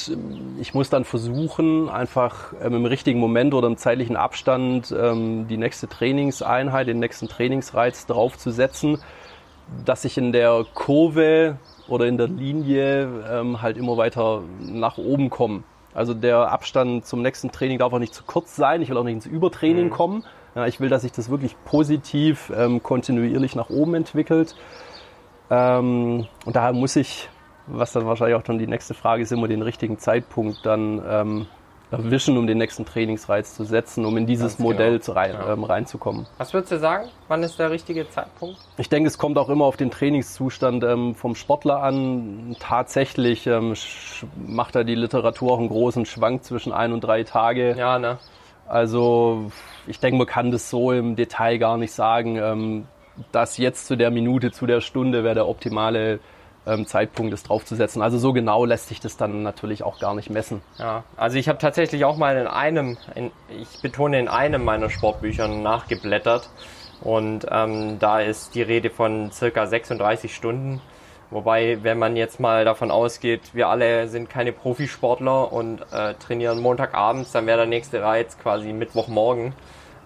ich muss dann versuchen, einfach ähm, im richtigen Moment oder im zeitlichen Abstand ähm, die nächste Trainingseinheit, den nächsten Trainingsreiz draufzusetzen, dass ich in der Kurve oder in der Linie ähm, halt immer weiter nach oben komme. Also der Abstand zum nächsten Training darf auch nicht zu kurz sein. Ich will auch nicht ins Übertraining mhm. kommen. Ja, ich will, dass sich das wirklich positiv, ähm, kontinuierlich nach oben entwickelt. Ähm, und daher muss ich was dann wahrscheinlich auch dann die nächste Frage ist, immer den richtigen Zeitpunkt dann ähm, erwischen, um den nächsten Trainingsreiz zu setzen, um in dieses Ganz Modell genau. zu rein, ja. ähm, reinzukommen. Was würdest du sagen? Wann ist der richtige Zeitpunkt? Ich denke, es kommt auch immer auf den Trainingszustand ähm, vom Sportler an. Tatsächlich ähm, macht da die Literatur auch einen großen Schwank zwischen ein und drei Tage. Ja, ne? Also ich denke, man kann das so im Detail gar nicht sagen, ähm, dass jetzt zu der Minute, zu der Stunde wäre der optimale Zeitpunkt ist draufzusetzen. Also so genau lässt sich das dann natürlich auch gar nicht messen. Ja, also ich habe tatsächlich auch mal in einem, in, ich betone in einem meiner Sportbücher nachgeblättert und ähm, da ist die Rede von circa 36 Stunden. Wobei, wenn man jetzt mal davon ausgeht, wir alle sind keine Profisportler und äh, trainieren Montagabends, dann wäre der nächste Reiz quasi Mittwochmorgen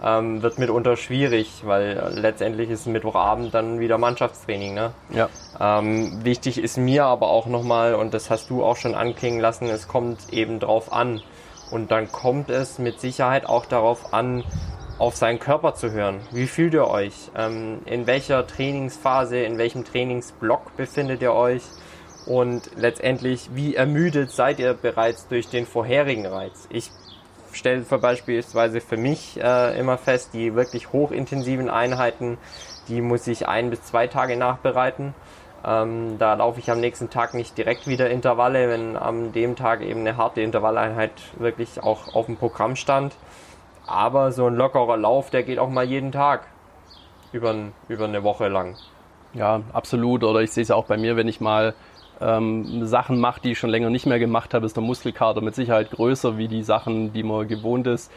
ähm, wird mitunter schwierig, weil letztendlich ist Mittwochabend dann wieder Mannschaftstraining. Ne? Ja. Ähm, wichtig ist mir aber auch nochmal, und das hast du auch schon anklingen lassen, es kommt eben drauf an. Und dann kommt es mit Sicherheit auch darauf an, auf seinen Körper zu hören. Wie fühlt ihr euch? Ähm, in welcher Trainingsphase, in welchem Trainingsblock befindet ihr euch? Und letztendlich, wie ermüdet seid ihr bereits durch den vorherigen Reiz? Ich stelle beispielsweise für mich äh, immer fest, die wirklich hochintensiven Einheiten, die muss ich ein bis zwei Tage nachbereiten. Ähm, da laufe ich am nächsten Tag nicht direkt wieder Intervalle, wenn am dem Tag eben eine harte Intervalleinheit wirklich auch auf dem Programm stand. Aber so ein lockerer Lauf, der geht auch mal jeden Tag über, über eine Woche lang. Ja, absolut. Oder ich sehe es auch bei mir, wenn ich mal ähm, Sachen mache, die ich schon länger nicht mehr gemacht habe, ist der Muskelkater mit Sicherheit größer wie die Sachen, die man gewohnt ist.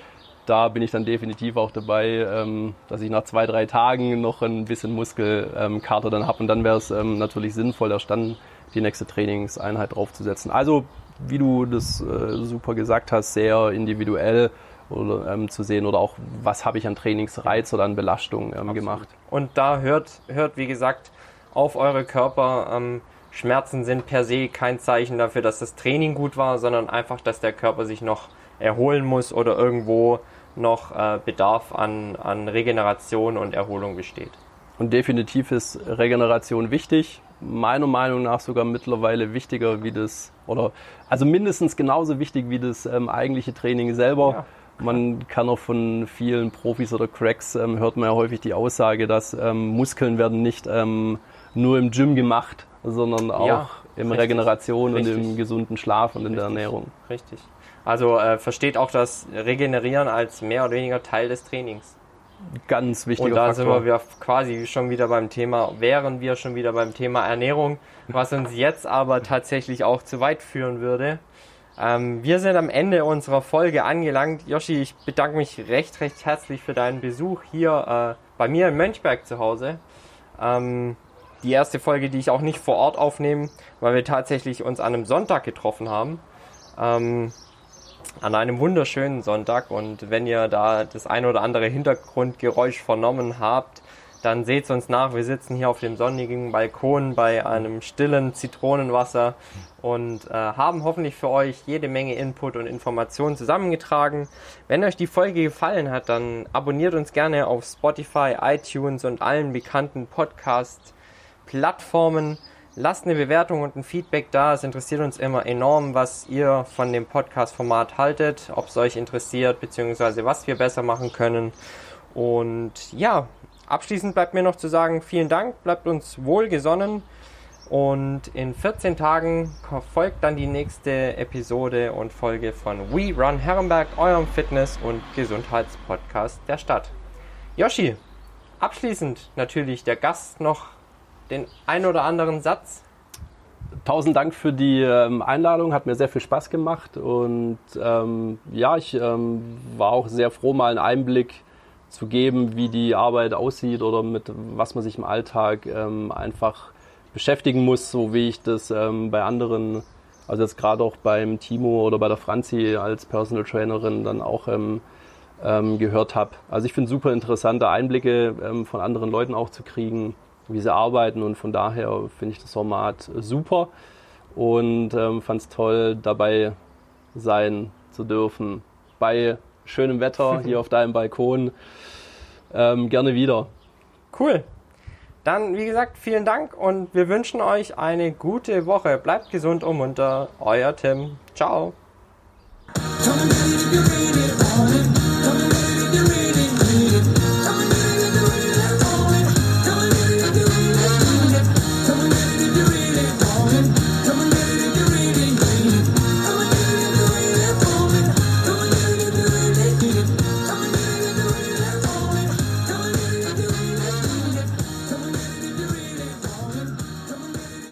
Da bin ich dann definitiv auch dabei, ähm, dass ich nach zwei, drei Tagen noch ein bisschen Muskelkater dann habe. Und dann wäre es ähm, natürlich sinnvoll, erst dann die nächste Trainingseinheit draufzusetzen. Also, wie du das äh, super gesagt hast, sehr individuell oder ähm, zu sehen oder auch was habe ich an Trainingsreiz oder an Belastung ähm, gemacht. Und da hört, hört wie gesagt auf eure Körper. Ähm, Schmerzen sind per se kein Zeichen dafür, dass das Training gut war, sondern einfach, dass der Körper sich noch erholen muss oder irgendwo noch äh, Bedarf an, an Regeneration und Erholung besteht. Und definitiv ist Regeneration wichtig. Meiner Meinung nach sogar mittlerweile wichtiger wie das, oder also mindestens genauso wichtig wie das ähm, eigentliche Training selber. Ja. Man kann auch von vielen Profis oder Cracks ähm, hört man ja häufig die Aussage, dass ähm, Muskeln werden nicht ähm, nur im Gym gemacht, sondern auch ja, in richtig, Regeneration richtig. und im gesunden Schlaf und in richtig, der Ernährung. Richtig. Also äh, versteht auch das Regenerieren als mehr oder weniger Teil des Trainings. Ganz wichtiger Und da Faktor. sind wir quasi schon wieder beim Thema, wären wir schon wieder beim Thema Ernährung, was uns jetzt aber tatsächlich auch zu weit führen würde. Ähm, wir sind am Ende unserer Folge angelangt. Yoshi, ich bedanke mich recht, recht herzlich für deinen Besuch hier äh, bei mir in Mönchberg zu Hause. Ähm, die erste Folge, die ich auch nicht vor Ort aufnehme, weil wir tatsächlich uns an einem Sonntag getroffen haben. Ähm, an einem wunderschönen Sonntag. Und wenn ihr da das ein oder andere Hintergrundgeräusch vernommen habt, dann seht uns nach. Wir sitzen hier auf dem sonnigen Balkon bei einem stillen Zitronenwasser und äh, haben hoffentlich für euch jede Menge Input und Informationen zusammengetragen. Wenn euch die Folge gefallen hat, dann abonniert uns gerne auf Spotify, iTunes und allen bekannten Podcast-Plattformen. Lasst eine Bewertung und ein Feedback da. Es interessiert uns immer enorm, was ihr von dem Podcast-Format haltet, ob es euch interessiert, beziehungsweise was wir besser machen können. Und ja, abschließend bleibt mir noch zu sagen, vielen Dank, bleibt uns wohlgesonnen. Und in 14 Tagen folgt dann die nächste Episode und Folge von We Run Herrenberg, eurem Fitness- und Gesundheitspodcast der Stadt. Yoshi, abschließend natürlich der Gast noch den ein oder anderen Satz? Tausend Dank für die ähm, Einladung, hat mir sehr viel Spaß gemacht und ähm, ja, ich ähm, war auch sehr froh, mal einen Einblick zu geben, wie die Arbeit aussieht oder mit was man sich im Alltag ähm, einfach beschäftigen muss, so wie ich das ähm, bei anderen, also jetzt gerade auch beim Timo oder bei der Franzi als Personal Trainerin dann auch ähm, gehört habe. Also ich finde super interessante Einblicke von anderen Leuten auch zu kriegen wie sie arbeiten und von daher finde ich das Format super und ähm, fand es toll, dabei sein zu dürfen. Bei schönem Wetter <laughs> hier auf deinem Balkon. Ähm, gerne wieder. Cool. Dann, wie gesagt, vielen Dank und wir wünschen euch eine gute Woche. Bleibt gesund und munter. Euer Tim. Ciao.